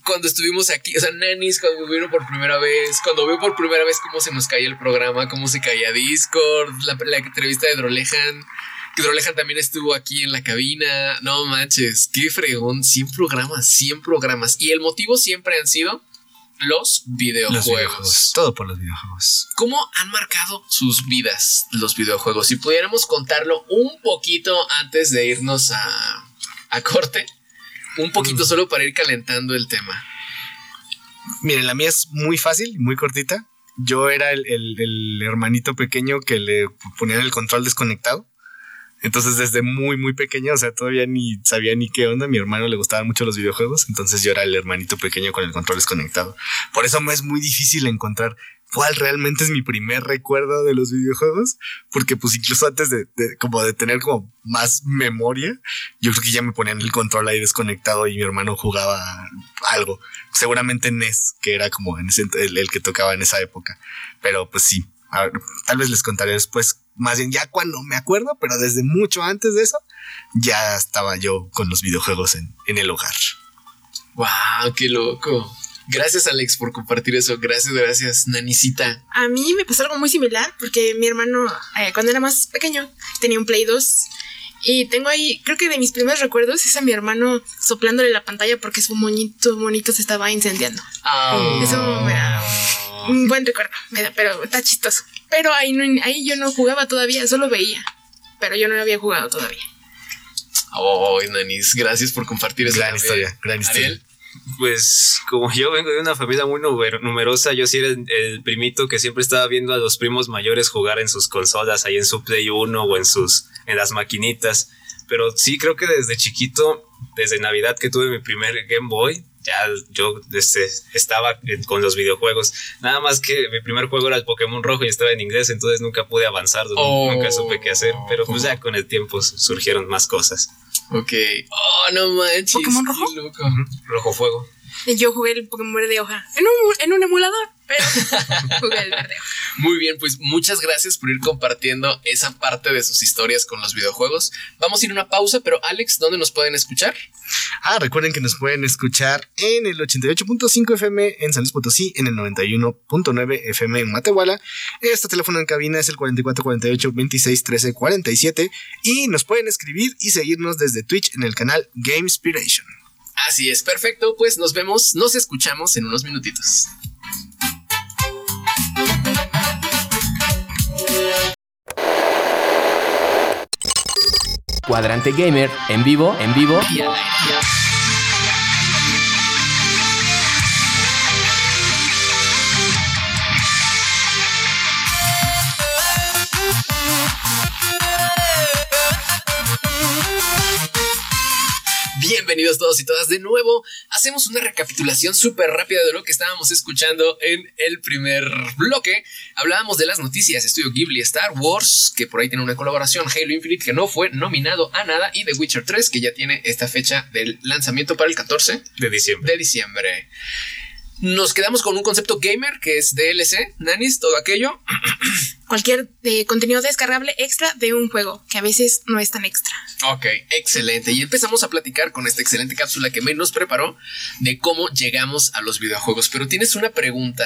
cuando estuvimos aquí, o sea, Nanis, cuando vino por primera vez, cuando vio por primera vez cómo se nos caía el programa, cómo se caía Discord, la, la entrevista de Drolejan, que Drolejan también estuvo aquí en la cabina, no manches, qué fregón, 100 programas, 100 programas, y el motivo siempre han sido los videojuegos. Los videojuegos. Todo por los videojuegos. ¿Cómo han marcado sus vidas los videojuegos? Si pudiéramos contarlo un poquito antes de irnos a, a corte, un poquito solo para ir calentando el tema. Miren, la mía es muy fácil, muy cortita. Yo era el, el- el hermanito pequeño que le ponían el control desconectado. Entonces, desde muy, muy pequeño, o sea, todavía ni sabía ni qué onda. Mi hermano le gustaban mucho los videojuegos. Entonces, yo era el hermanito pequeño con el control desconectado. Por eso me es muy difícil encontrar cuál realmente es mi primer recuerdo de los videojuegos, porque pues incluso antes de, como de tener como más memoria, yo creo que ya me ponían el control ahí desconectado y mi hermano jugaba algo, seguramente NES, que era como en ese, el, que tocaba en esa época, pero pues sí, tal vez les contaré después, más bien ya cuando me acuerdo, pero desde mucho antes de eso, ya estaba yo con los videojuegos en, en el hogar. ¡Wow! ¡Qué loco! Gracias, Alex, por compartir eso. Gracias, gracias, Nanicita. A mí me pasó algo muy similar porque mi hermano, eh, cuando era más pequeño, tenía un Play 2. Y tengo ahí, creo que de mis primeros recuerdos es a mi hermano soplándole la pantalla porque su monito, monito se estaba incendiando. Oh. Eso me da un buen recuerdo, me da, pero está chistoso. Pero ahí, ahí yo no jugaba todavía, solo veía. Pero yo no había jugado todavía. Oh, Nanis, gracias por compartir esa gran historia. Gran historia. Pues como yo vengo de una familia muy numerosa, yo sí era el, primito que siempre estaba viendo a los primos mayores jugar en sus consolas, ahí en su Play 1 o en sus en las maquinitas. Pero sí creo que desde chiquito, desde Navidad que tuve mi primer Game Boy, ya yo este, estaba con los videojuegos. Nada más que mi primer juego era el Pokémon Rojo y estaba en inglés, entonces nunca pude avanzar, nunca supe qué hacer. Pero pues ya con el tiempo surgieron más cosas. Ok. Oh, no manches. ¿Pokémon rojo? Rojo fuego. Yo jugué el Pokémon verde hoja en un, en un emulador, pero jugué el verde Muy bien, pues muchas gracias por ir compartiendo esa parte de sus historias con los videojuegos. Vamos a ir a una pausa, pero Alex, ¿dónde nos pueden escuchar? Ah, recuerden que nos pueden escuchar en el 88.5 FM en San Luis Potosí, en el 91.9 FM en Matehuala. Este teléfono en cabina es el 4448 26 13 47 y nos pueden escribir y seguirnos desde Twitch en el canal Gamespiration. Así es, perfecto. Pues nos vemos, nos escuchamos en unos minutitos. Cuadrante Gamer en vivo, en vivo Bienvenidos todos y todas de nuevo. Hacemos una recapitulación súper rápida de lo que estábamos escuchando en el primer bloque. Hablábamos de las noticias, Estudio Ghibli, Star Wars, que por ahí tiene una colaboración, Halo Infinite, que no fue nominado a nada, y The Witcher 3, que ya tiene esta fecha del lanzamiento para el 14 de diciembre. De diciembre. Nos quedamos con un concepto gamer que es DLC, nanis, todo aquello. Cualquier eh, contenido descargable extra de un juego, que a veces no es tan extra. Ok, excelente. Y empezamos a platicar con esta excelente cápsula que me nos preparó de cómo llegamos a los videojuegos. Pero tienes una pregunta,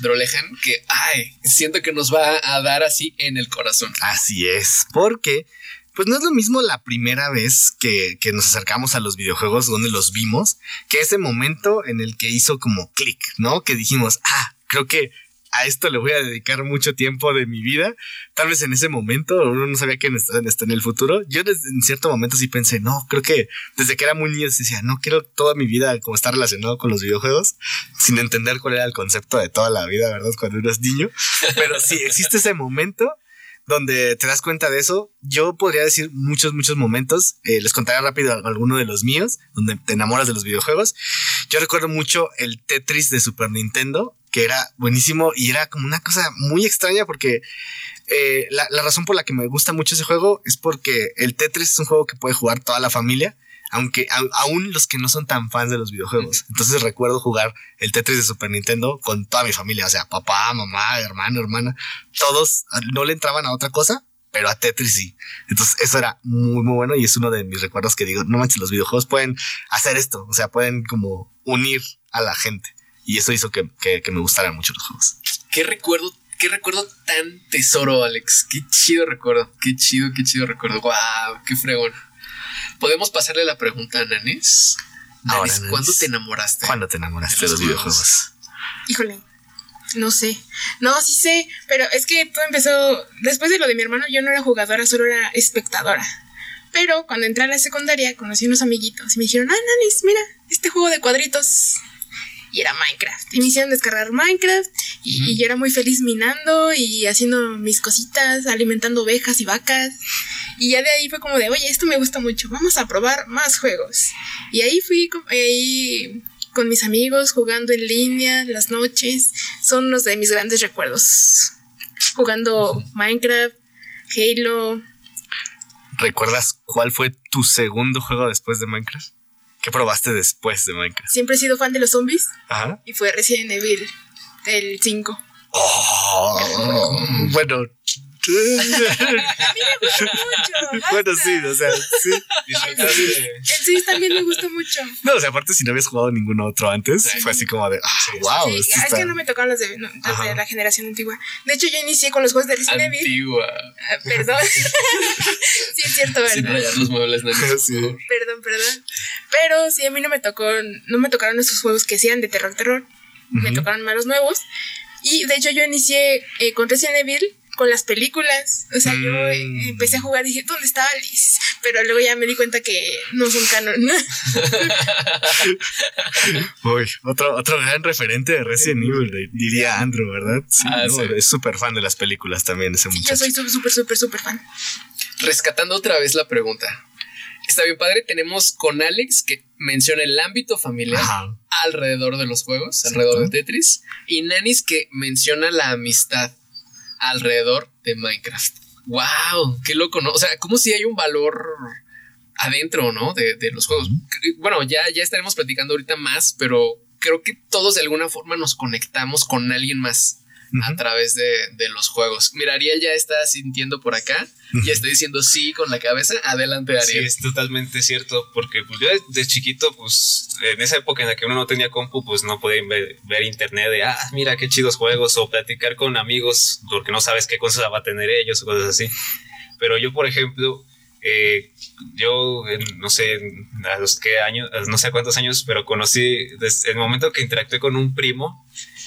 Drolejan, que, ay, siento que nos va a dar así en el corazón. Así es, porque pues no es lo mismo la primera vez que, nos acercamos a los videojuegos donde los vimos, que ese momento en el que hizo como clic, ¿no? Que dijimos, ah, creo que a esto le voy a dedicar mucho tiempo de mi vida. Tal vez en ese momento uno no sabía que está en el futuro. Yo en cierto momento sí pensé, no, creo que desde que era muy niño decía, no quiero toda mi vida como estar relacionado con los videojuegos, sin entender cuál era el concepto de toda la vida, ¿verdad? Cuando uno es niño. Pero sí, existe ese momento donde te das cuenta de eso. Yo podría decir muchos, muchos momentos. Eh, les contaré rápido alguno de los míos, donde te enamoras de los videojuegos. Yo recuerdo mucho el Tetris de Super Nintendo, que era buenísimo y era como una cosa muy extraña porque eh, la, la razón por la que me gusta mucho ese juego es porque el Tetris es un juego que puede jugar toda la familia aunque aún los que no son tan fans de los videojuegos. Entonces recuerdo jugar el Tetris de Super Nintendo con toda mi familia, o sea, papá, mamá, hermano, hermana, todos no le entraban a otra cosa, pero a Tetris sí. Entonces eso era muy, muy bueno y es uno de mis recuerdos que digo, no manches, los videojuegos pueden hacer esto, o sea, pueden como unir a la gente. Y eso hizo que, que, que me gustaran mucho los juegos. ¿Qué recuerdo qué recuerdo tan tesoro, Alex. Qué chido recuerdo. Qué chido, qué chido recuerdo. Wow, qué fregón. ¿Podemos pasarle la pregunta a Nanis? Nanis, ¿cuándo te enamoraste? ¿Cuándo te enamoraste de los, videojuegos? Híjole, no sé. No, sí sé, pero es que todo empezó. Después de lo de mi hermano, yo no era jugadora, solo era espectadora. Pero cuando entré a la secundaria, conocí unos amiguitos y me dijeron: Ah, Nanis, mira, este juego de cuadritos. Y era Minecraft. Y me hicieron descargar Minecraft. Y, y yo era muy feliz minando y haciendo mis cositas, alimentando ovejas y vacas. Y ya de ahí fue como de, oye, esto me gusta mucho, vamos a probar más juegos. Y ahí fui, ahí con mis amigos, jugando en línea, las noches. Son unos de mis grandes recuerdos. Jugando Minecraft, Halo. ¿Recuerdas cuál fue tu segundo juego después de Minecraft? ¿Qué probaste después de Minecraft? Siempre he sido fan de los zombies Ajá. y fue Resident Evil, el 5. Oh, bueno. Mucho, bueno, sí, o sea, sí. 6 también me gustó mucho. No, o sea, aparte si no habías jugado ningún otro antes, fue así como de, ah, wow, Sí, esto es está... que no me tocaron los de, no, los de Ajá. la generación antigua. De hecho, yo inicié con los juegos de Resident Evil. Antigua. Ah, Perdón. sí, es cierto, Sin ¿verdad? rayar los muebles, Nani, por Sí. Perdón, perdón. Pero sí, a mí no me tocó, no me tocaron esos juegos que hacían de terror, terror. Me tocaron más los nuevos. Y de hecho yo inicié eh, con Resident Evil con las películas. O sea, yo Mm. empecé a jugar y dije, ¿dónde está Alice? Pero luego ya me di cuenta que no son canon. Uy, otro, otro gran referente de Resident Evil, diría Andrew, ¿verdad? Sí, Ah, no, sí. es súper fan de las películas también ese Sí, yo muchacho. soy súper, súper, súper, súper fan. Rescatando otra vez la pregunta. Está bien padre, tenemos con Alex que menciona el ámbito familiar Ajá. alrededor de los juegos, alrededor de Tetris, y Nanis que menciona la amistad alrededor de Minecraft. ¡Wow! ¡Qué loco, ¿no? O sea, como si hay un valor adentro, ¿no? De, de los juegos. Bueno, ya, ya estaremos platicando ahorita más, pero creo que todos de alguna forma nos conectamos con alguien más a Ujú. través de, de los juegos. Mira, Ariel ya está sintiendo por acá y está diciendo sí con la cabeza. Adelante, Sí, Ariel. es totalmente cierto, porque pues yo de, de chiquito, pues en esa época en la que uno no tenía compu, pues no podía ver, ver internet de, ah, mira qué chidos juegos, o platicar con amigos, porque no sabes qué cosas va a tener ellos o cosas así. Pero yo, por ejemplo, eh, yo, no sé, a los qué años, a no sé a cuántos años, pero conocí, desde el momento que interactué con un primo,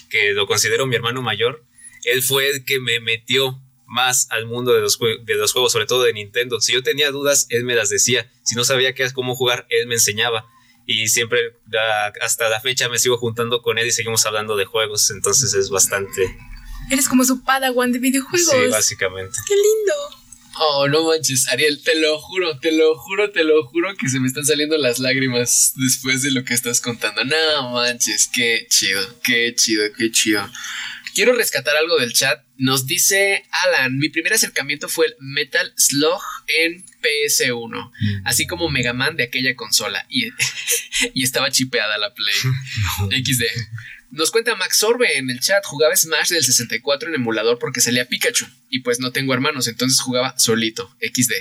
que lo considero mi hermano mayor, él fue el que me metió más al mundo de los, de los juegos, sobre todo de Nintendo. Si yo tenía dudas, él me las decía. Si no sabía qué, cómo jugar, él me enseñaba. Y siempre, hasta la fecha, me sigo juntando con él y seguimos hablando de juegos. Entonces es bastante, Eres como su padawan de videojuegos. sí, básicamente. ¡Qué lindo! Oh, no manches, Ariel, te lo juro, te lo juro, te lo juro que se me están saliendo las lágrimas después de lo que estás contando. No manches, qué chido, qué chido, qué chido. Quiero rescatar algo del chat. Nos dice Alan, mi primer acercamiento fue el Metal Slug en PS1, así como Mega Man de aquella consola. Y, y estaba chipeada la Play. XD. Nos cuenta Max Orbe en el chat, jugaba Smash del 64 en emulador porque salía Pikachu y pues no tengo hermanos, entonces jugaba solito, XD.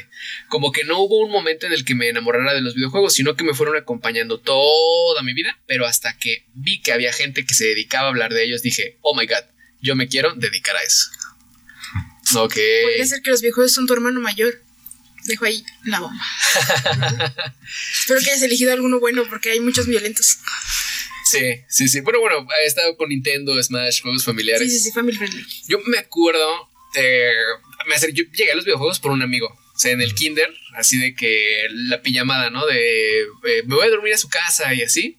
Como que no hubo un momento en el que me enamorara de los videojuegos, sino que me fueron acompañando toda mi vida, pero hasta que vi que había gente que se dedicaba a hablar de ellos, dije, oh my god, yo me quiero dedicar a eso. Ok. Podría ser que los videojuegos son tu hermano mayor. Dejo ahí la bomba. Espero que hayas elegido alguno bueno porque hay muchos violentos. Sí, sí, sí. Bueno, bueno, he estado con Nintendo, Smash, juegos familiares. Sí, sí, sí, family friendly. Yo me acuerdo, eh, me yo llegué a los videojuegos por un amigo. O sea, en el kinder, así de que la pijamada, ¿no? De eh, me voy a dormir a su casa y así.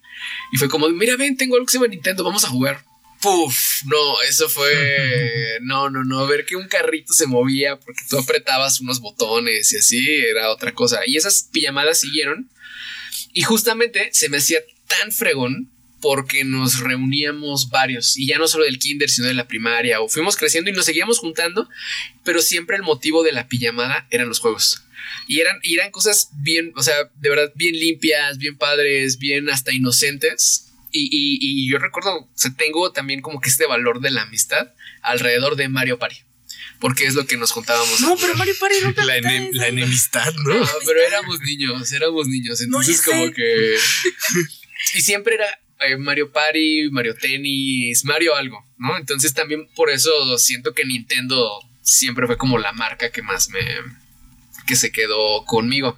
Y fue como, mira, ven, tengo algo que se llama Nintendo, vamos a jugar. Puf, no, eso fue. No, no, no. Ver que un carrito se movía porque tú apretabas unos botones y así era otra cosa. Y esas pijamadas siguieron. Y justamente se me hacía tan fregón porque nos reuníamos varios, y ya no solo del kinder, sino de la primaria, o fuimos creciendo y nos seguíamos juntando, pero siempre el motivo de la pijamada eran los juegos. Y eran, y eran cosas bien, o sea, de verdad, bien limpias, bien padres, bien hasta inocentes. Y, y- y yo recuerdo, o sea, tengo también como que este valor de la amistad alrededor de Mario Party. Porque es lo que nos contábamos. No, pero Mario Party no La, enem- eso. la enemistad, ¿no? No, pero éramos niños, éramos niños. No, Entonces, sé. como que. y siempre era Mario Party, Mario Tennis, Mario algo, ¿no? Entonces, también por eso siento que Nintendo siempre fue como la marca que más me. que se quedó conmigo.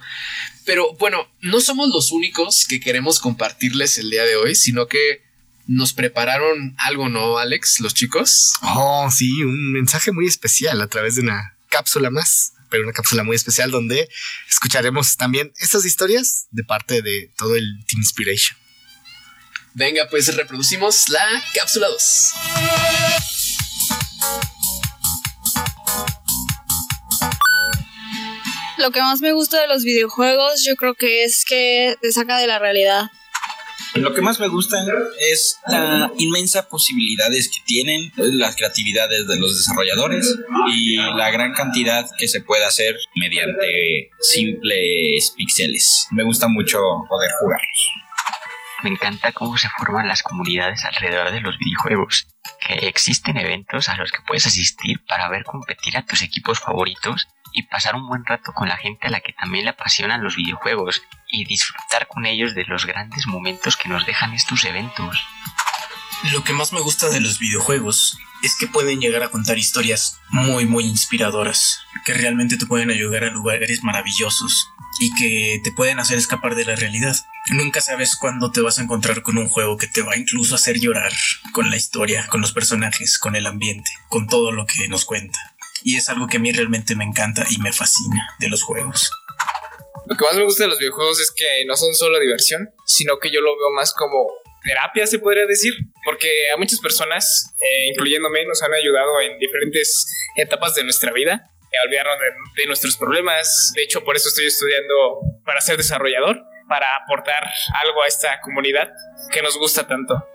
Pero bueno, no somos los únicos que queremos compartirles el día de hoy, sino que nos prepararon algo, ¿no, Alex? Los chicos. Oh, sí, un mensaje muy especial a través de una cápsula más, pero una cápsula muy especial donde escucharemos también estas historias de parte de todo el Team Inspiration. Venga, pues reproducimos la cápsula 2. Lo que más me gusta de los videojuegos yo creo que es que te saca de la realidad. Lo que más me gusta es la inmensa posibilidades que tienen, las creatividades de los desarrolladores y la gran cantidad que se puede hacer mediante simples píxeles. Me gusta mucho poder jugarlos. Me encanta cómo se forman las comunidades alrededor de los videojuegos, que existen eventos a los que puedes asistir para ver competir a tus equipos favoritos y pasar un buen rato con la gente a la que también le apasionan los videojuegos y disfrutar con ellos de los grandes momentos que nos dejan estos eventos. Lo que más me gusta de los videojuegos es que pueden llegar a contar historias muy muy inspiradoras, que realmente te pueden ayudar a lugares maravillosos y que te pueden hacer escapar de la realidad. Nunca sabes cuándo te vas a encontrar con un juego que te va incluso a hacer llorar con la historia, con los personajes, con el ambiente, con todo lo que nos cuenta. Y es algo que a mí realmente me encanta y me fascina de los juegos. Lo que más me gusta de los videojuegos es que no son solo diversión, sino que yo lo veo más como terapia, se podría decir, porque a muchas personas, eh, incluyéndome, nos han ayudado en diferentes etapas de nuestra vida olvidarnos de, de nuestros problemas. De hecho, por eso estoy estudiando para ser desarrollador, para aportar algo a esta comunidad que nos gusta tanto.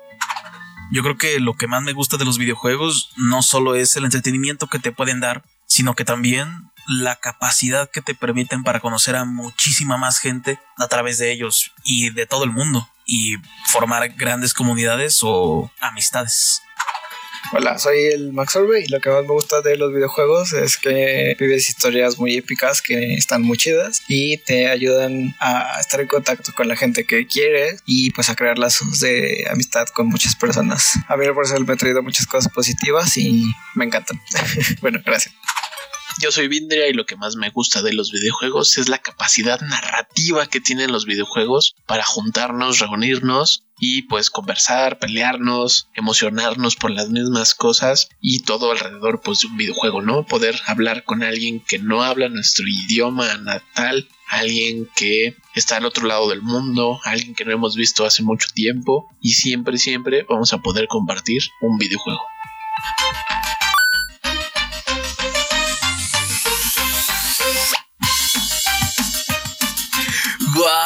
Yo creo que lo que más me gusta de los videojuegos no solo es el entretenimiento que te pueden dar, sino que también la capacidad que te permiten para conocer a muchísima más gente a través de ellos y de todo el mundo y formar grandes comunidades o amistades. Hola, soy el Max Orbe y lo que más me gusta de los videojuegos es que vives historias muy épicas que están muy chidas y te ayudan a estar en contacto con la gente que quieres y pues a crear lazos de amistad con muchas personas. A mí por eso me ha traído muchas cosas positivas y me encantan. bueno, gracias. Yo soy Vindria y lo que más me gusta de los videojuegos es la capacidad narrativa que tienen los videojuegos para juntarnos, reunirnos y pues conversar, pelearnos, emocionarnos por las mismas cosas y todo alrededor pues de un videojuego, ¿no? Poder hablar con alguien que no habla nuestro idioma natal, alguien que está al otro lado del mundo, alguien que no hemos visto hace mucho tiempo y siempre, siempre vamos a poder compartir un videojuego.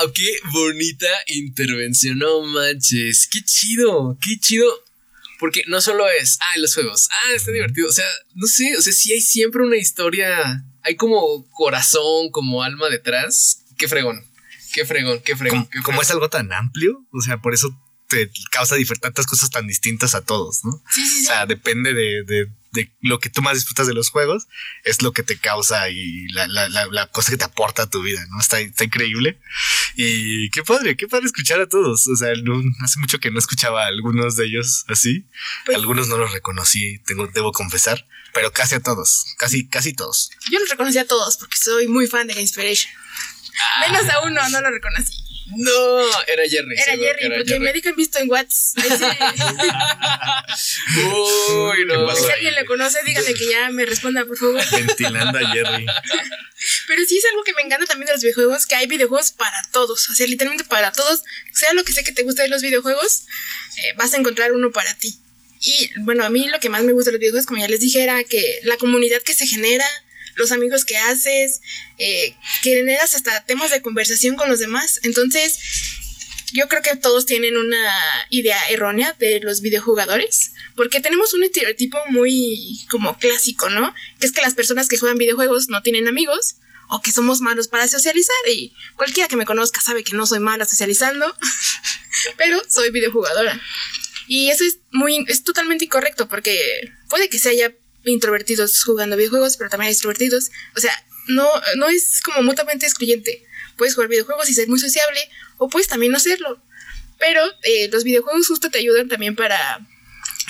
¡Wow! ¡Qué bonita intervención! No manches. ¡Qué chido! ¡Qué chido! Porque no solo es, ah, los juegos, ah, está divertido. O sea, no sé, o sea, sí hay siempre una historia. Hay como corazón, como alma detrás. ¡Qué fregón! ¡Qué fregón! ¡Qué fregón! Como, como es algo tan amplio, o sea, por eso te causa tantas cosas tan distintas a todos, ¿no? Sí, sí, sí. O sea, depende de, de, de, lo que tú más disfrutas de los juegos, es lo que te causa y la, la, la, la cosa que te aporta a tu vida, ¿no? Está, está, increíble. Y qué padre, qué padre escuchar a todos. O sea, no, hace mucho que no escuchaba a algunos de ellos así. Pues, algunos no los reconocí, tengo, debo confesar, pero casi a todos, casi, casi todos. Yo los reconocí a todos porque soy muy fan de Inspiration. Menos a uno, no lo reconocí. No, era Jerry. Era seguro, Jerry, era porque Jerry. me dejan visto en WhatsApp. Uy, no. Si alguien le conoce, díganle que ya me responda, por favor. Ventilando a Jerry. Pero sí es algo que me encanta también de los videojuegos, que hay videojuegos para todos. O sea, literalmente para todos. Sea lo que sea que te guste de los videojuegos, eh, vas a encontrar uno para ti. Y bueno, a mí lo que más me gusta de los videojuegos, como ya les dije, era que la comunidad que se genera, los amigos que haces, eh, que generas hasta temas de conversación con los demás. Entonces, yo creo que todos tienen una idea errónea de los videojugadores, porque tenemos un estereotipo muy como clásico, ¿no? Que es que las personas que juegan videojuegos no tienen amigos o que somos malos para socializar y cualquiera que me conozca sabe que no soy mala socializando, pero soy videojugadora. Y eso es muy es totalmente incorrecto porque puede que se haya introvertidos jugando videojuegos, pero también extrovertidos. O sea, no, no es como mutuamente excluyente. Puedes jugar videojuegos y ser muy sociable, o puedes también no serlo. Pero eh, los videojuegos justo te ayudan también para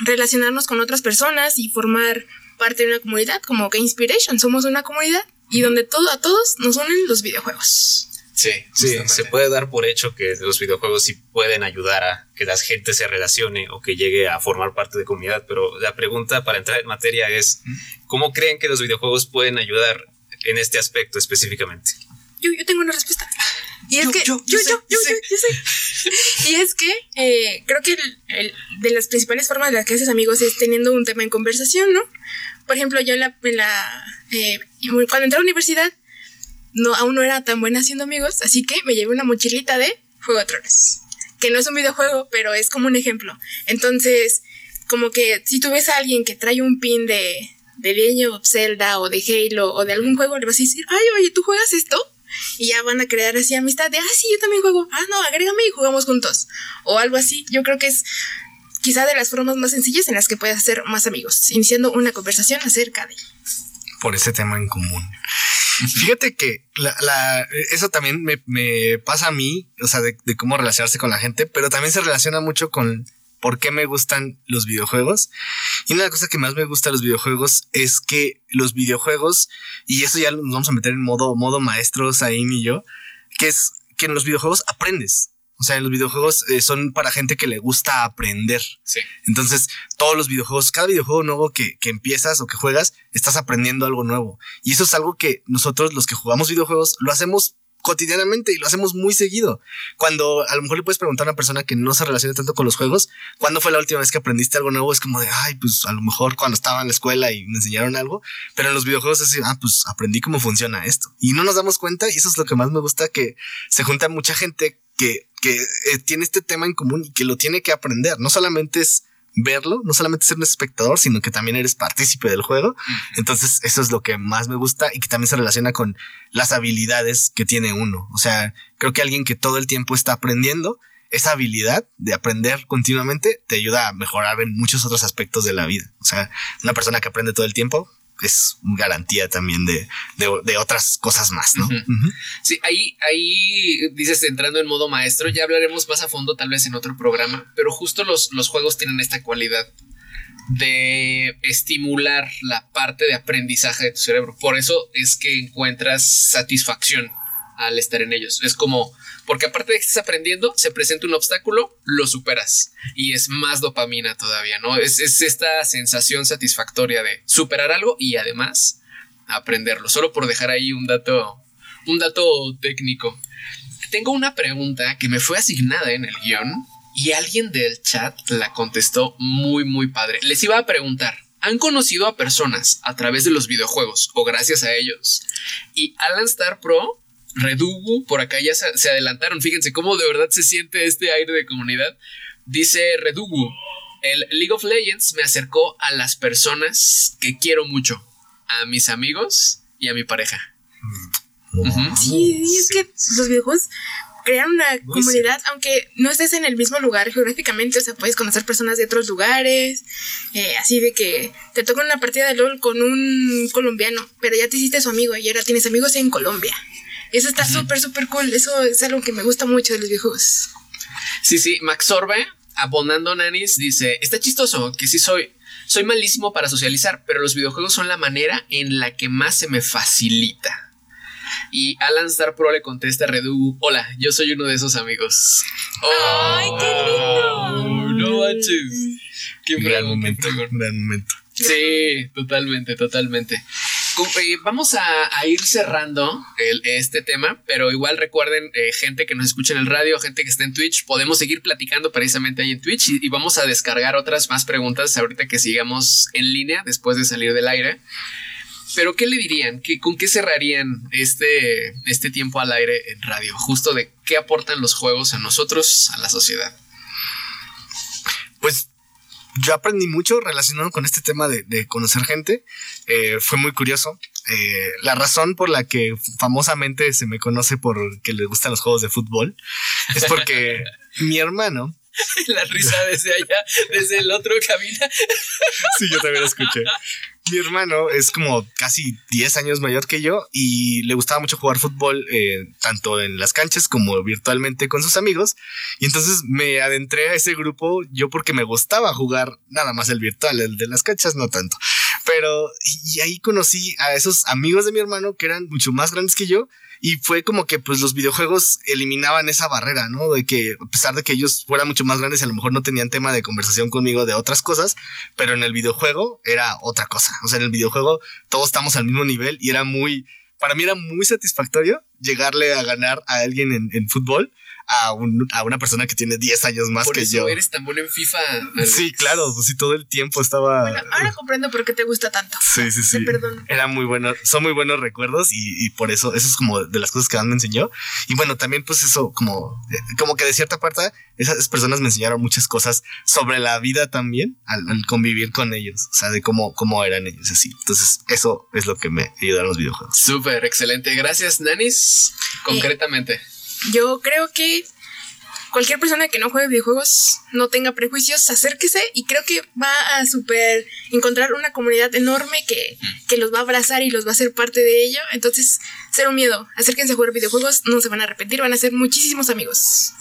relacionarnos con otras personas y formar parte de una comunidad, como que Inspiration, somos una comunidad y donde todo a todos nos unen los videojuegos. Sí, sí, se puede dar por hecho que los videojuegos sí pueden ayudar a que la gente se relacione o que llegue a formar parte de comunidad, pero la pregunta para entrar en materia es, ¿cómo creen que los videojuegos pueden ayudar en este aspecto específicamente? Yo, yo tengo una respuesta. Y es yo, que, yo, yo, yo, yo, yo, sé, yo, yo sé. Y es que eh, creo que el, el, de las principales formas de las que haces amigos es teniendo un tema en conversación, ¿no? Por ejemplo, yo en la, en la eh, cuando entré a la universidad, no, aún no era tan buena haciendo amigos, así que me llevé una mochilita de Juego de Tronos. que no es un videojuego, pero es como un ejemplo. Entonces, como que si tú ves a alguien que trae un pin de, de Legend of Zelda o de Halo o de algún juego, le vas a decir, ay, oye, ¿tú juegas esto? Y ya van a crear así amistad de, ah, sí, yo también juego. Ah, no, agrégame y jugamos juntos. O algo así. Yo creo que es quizá de las formas más sencillas en las que puedes hacer más amigos, iniciando una conversación acerca de por ese tema en común. Fíjate que la, la, eso también me, me, pasa a mí, o sea, de, de, cómo relacionarse con la gente, pero también se relaciona mucho con por qué me gustan los videojuegos. Y una de las cosas que más me gusta de los videojuegos es que los videojuegos, y eso ya nos vamos a meter en modo, modo maestros ahí y yo, que es que en los videojuegos aprendes. O sea, los videojuegos eh, son para gente que le gusta aprender. Sí. Entonces, todos los videojuegos, cada videojuego nuevo que, que, empiezas o que juegas, estás aprendiendo algo nuevo. Y eso es algo que nosotros, los que jugamos videojuegos, lo hacemos cotidianamente y lo hacemos muy seguido. Cuando a lo mejor le puedes preguntar a una persona que no se relaciona tanto con los juegos, ¿cuándo fue la última vez que aprendiste algo nuevo? Es como de, ay, pues a lo mejor cuando estaba en la escuela y me enseñaron algo, pero en los videojuegos es, ah, pues aprendí cómo funciona esto. Y no nos damos cuenta y eso es lo que más me gusta, que se junta mucha gente que, que eh, tiene este tema en común y que lo tiene que aprender. No solamente es verlo, no solamente ser un espectador, sino que también eres partícipe del juego. Entonces, eso es lo que más me gusta y que también se relaciona con las habilidades que tiene uno. O sea, creo que alguien que todo el tiempo está aprendiendo, esa habilidad de aprender continuamente te ayuda a mejorar en muchos otros aspectos de la vida. O sea, una persona que aprende todo el tiempo es garantía también de, de, otras cosas más, ¿no? Sí, ahí, ahí dices entrando en modo maestro, ya hablaremos más a fondo tal vez en otro programa, pero justo los, los juegos tienen esta cualidad de estimular la parte de aprendizaje de tu cerebro. Por eso es que encuentras satisfacción al estar en ellos. Es como porque aparte de que estás aprendiendo, se presenta un obstáculo, lo superas. Y es más dopamina todavía, ¿no? Es, esta sensación satisfactoria de superar algo y además aprenderlo. Solo por dejar ahí un dato, un dato técnico. Tengo una pregunta que me fue asignada en el guion y alguien del chat la contestó muy, muy padre. Les iba a preguntar. ¿Han conocido a personas a través de los videojuegos o gracias a ellos? Y Alan Star Pro Redugu, por acá ya se, adelantaron. Fíjense cómo de verdad se siente este aire de comunidad. Dice Redugu, el League of Legends me acercó a las personas que quiero mucho, a mis amigos y a mi pareja. Sí, es que los viejos crean una comunidad, aunque no estés en el mismo lugar geográficamente, o sea, puedes conocer personas de otros lugares, eh, así de que te toca una partida de LOL con un colombiano, pero ya te hiciste su amigo y ahora tienes amigos en Colombia. Eso está súper, súper cool. Eso es algo que me gusta mucho de los viejos. Sí, sí. Max Sorbe, abonando nanis, dice: Está chistoso que sí soy. Soy malísimo para socializar, pero los videojuegos son la manera en la que más se me facilita. Y Alan Star Pro le contesta a Redu: Hola, yo soy uno de esos amigos. ¡Ay, qué lindo! no manches. Qué gran momento, gran momento. Sí, totalmente, totalmente. Eh, vamos a, ir cerrando este tema, pero igual recuerden, eh, gente que nos escucha en el radio, gente que está en Twitch, podemos seguir platicando precisamente ahí en Twitch y, vamos a descargar otras más preguntas ahorita que sigamos en línea después de salir del aire. Pero, ¿qué le dirían? ¿Qué, ¿Con qué cerrarían este, este tiempo al aire en radio? Justo de qué aportan los juegos a nosotros, a la sociedad. Pues yo aprendí mucho relacionado con este tema de, conocer gente. Eh, fue muy curioso. Eh, la razón por la que famosamente se me conoce por que le gustan los juegos de fútbol es porque mi hermano la risa desde allá, desde el otro cabina. Sí, yo también lo escuché. Mi hermano es como casi 10 años mayor que yo y le gustaba mucho jugar fútbol, eh, tanto en las canchas como virtualmente con sus amigos. Y entonces me adentré a ese grupo yo porque me gustaba jugar nada más el virtual, el de las canchas no tanto. Pero y ahí conocí a esos amigos de mi hermano que eran mucho más grandes que yo y fue como que pues los videojuegos eliminaban esa barrera, ¿no? De que a pesar de que ellos fueran mucho más grandes, a lo mejor no tenían tema de conversación conmigo de otras cosas, pero en el videojuego era otra cosa. O sea, en el videojuego todos estamos al mismo nivel y era muy, para mí era muy satisfactorio llegarle a ganar a alguien en, en fútbol a, un- a una persona que tiene 10 años más Por que eso yo. eres tan bueno en FIFA. Alex. Sí, claro, pues sí, todo el tiempo estaba. Ahora comprendo por qué te gusta tanto. Sí, sí, sí. Te perdono. Era muy bueno, son muy buenos recuerdos y, y por eso, eso es como de las cosas que más me enseñó. Y bueno, también pues eso, como, como que de cierta parte, esas personas me enseñaron muchas cosas sobre la vida también, al, al convivir con ellos, o sea, de cómo, cómo eran ellos así. Entonces, eso es lo que me ayudaron los videojuegos. Súper, excelente. Gracias, Nanis. Concretamente. Yo creo que cualquier persona que no juegue videojuegos, no tenga prejuicios, acérquese y creo que va a super encontrar una comunidad enorme que, que los va a abrazar y los va a hacer parte de ello. Entonces, cero miedo, acérquense a jugar videojuegos, no se van a arrepentir, van a ser muchísimos amigos.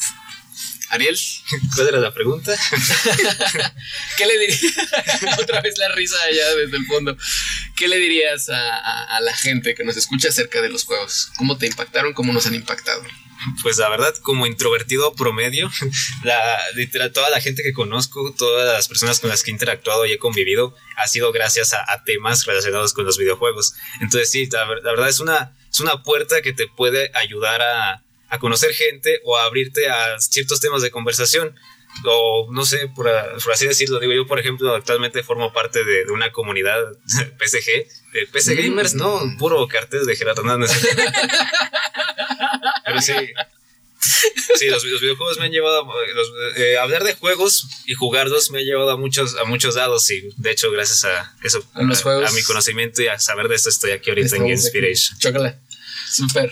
Ariel, ¿Cuál era la pregunta? ¿qué le dirías? Otra vez la risa allá desde el fondo. ¿Qué le dirías a, a- a la gente que nos escucha acerca de los juegos? ¿Cómo te impactaron? ¿Cómo nos han impactado? Pues la verdad, como introvertido promedio, la, literal, toda la gente que conozco, todas las personas con las que he interactuado y he convivido, ha sido gracias a, a temas relacionados con los videojuegos. Entonces sí, la, la verdad es una, es una puerta que te puede ayudar a, a conocer gente o a abrirte a ciertos temas de conversación. O no sé, por, por así decirlo, digo yo, por ejemplo, actualmente formo parte de, de una comunidad PSG, de PC Mm. Gamers, no, puro cartel de Gerardo Hernández. Pero sí, Sí, los, los videojuegos me han llevado a los- eh, hablar de juegos y jugarlos me ha llevado a muchos a muchos lados y de hecho gracias a eso A los juegos. a mi conocimiento y a saber de esto estoy aquí ahorita en Estamos aquí. Inspiration. Chócala. Súper.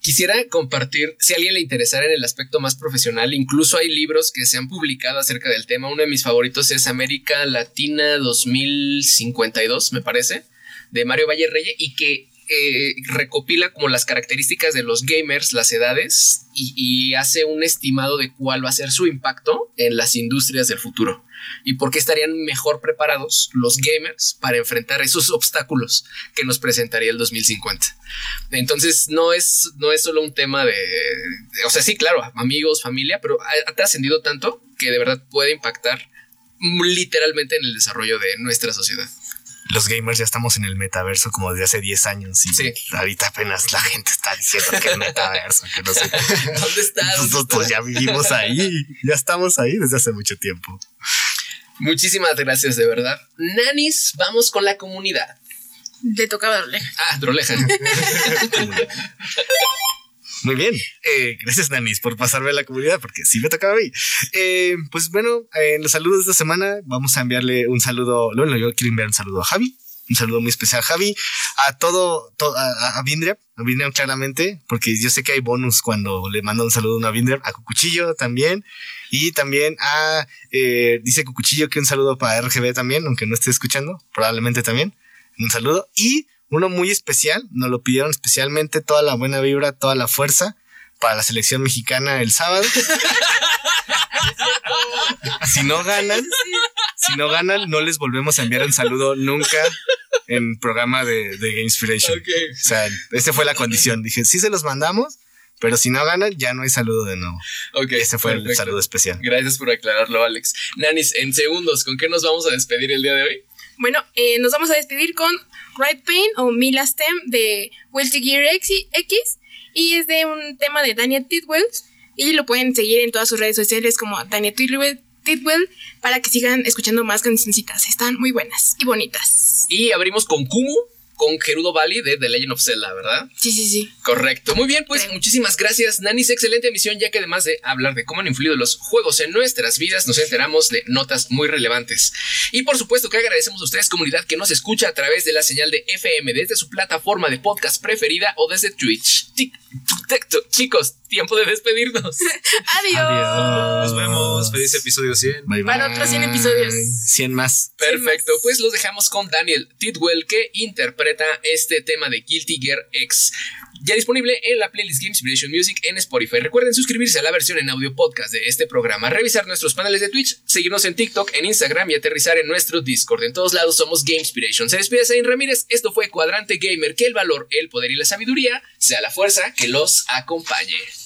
Quisiera compartir, si a alguien le interesara en el aspecto más profesional, incluso hay libros que se han publicado acerca del tema. Uno de mis favoritos es América Latina 2052, me parece, de Mario Valle Reyes, y que eh, recopila como las características de los gamers, las edades, y, hace un estimado de cuál va a ser su impacto en las industrias del futuro. Y por qué estarían mejor preparados los gamers para enfrentar esos obstáculos que nos presentaría el 2050. Entonces, no es, no es solo un tema de, O sea, sí, claro, amigos, familia, pero ha, trascendido tanto que de verdad puede impactar literalmente en el desarrollo de nuestra sociedad. Los gamers ya estamos en el metaverso como desde hace 10 años y Sí. ahorita apenas la gente está diciendo que el metaverso, que no sé. ¿Dónde está? ¿Dónde Nosotros está? ya vivimos ahí, ya estamos ahí desde hace mucho tiempo. Muchísimas gracias, de verdad. Nanis, vamos con la comunidad. Le tocaba doble. Ah, Droleja. Muy bien. Eh, gracias, Nanis, por pasarme a la comunidad, porque sí me tocaba a. Eh, pues bueno, en los saludos de esta semana vamos a enviarle un saludo. Bueno, yo quiero enviar un saludo a Javi. Un saludo muy especial a Javi, a todo, to- a, a, a Vindria, a Vindria claramente, porque yo sé que hay bonus cuando le mando un saludo a una Vindria, a Cucuchillo también, y también a, eh, dice Cucuchillo que un saludo para RGB también, aunque no esté escuchando, probablemente también, un saludo, y uno muy especial, nos lo pidieron especialmente toda la buena vibra, toda la fuerza para la selección mexicana el sábado. si no ganan, si no ganan, no les volvemos a enviar un saludo nunca en programa de, de Game Inspiration. O sea, esa fue la condición. Dije, sí se los mandamos, pero si no ganan, ya no hay saludo de nuevo. Ok, Ese fue el saludo especial. Gracias por aclararlo, Alex. Nanis, en segundos, ¿con qué nos vamos a despedir el día de hoy? Bueno, eh, nos vamos a despedir con Right Pain o Me Last Tem de Guilty Gear X, y es de un tema de Daniel Tidwell y lo pueden seguir en todas sus redes sociales como Daniel Tidwell, Tidwell para que sigan escuchando más cancioncitas. Están muy buenas y bonitas. Y abrimos con Kumu, con Gerudo Valley de The Legend of Zelda, ¿verdad? Sí, sí, sí. Correcto. Muy bien, pues muchísimas gracias, Nanis. Excelente emisión, ya que además de hablar de cómo han influido los juegos en nuestras vidas, nos enteramos de notas muy relevantes. Y por supuesto que agradecemos a ustedes, comunidad, que nos escucha a través de la señal de FM desde su plataforma de podcast preferida o desde Twitch. Chicos, tiempo de despedirnos. Adiós. Nos vemos. Feliz episodio 100. Bye, Para otros 100 episodios. 100 más. Perfecto, pues los dejamos con Daniel Tidwell que interpreta este tema de Guilty Gear X. Ya disponible en la playlist Game Inspiration Music en Spotify. Recuerden suscribirse a la versión en audio podcast de este programa, revisar nuestros paneles de Twitch, seguirnos en TikTok, en Instagram y aterrizar en nuestro Discord. En todos lados somos Game Inspiration. Se despide Zain Ramírez. Esto fue Cuadrante Gamer. Que el valor, el poder y la sabiduría sea la fuerza que los acompañe.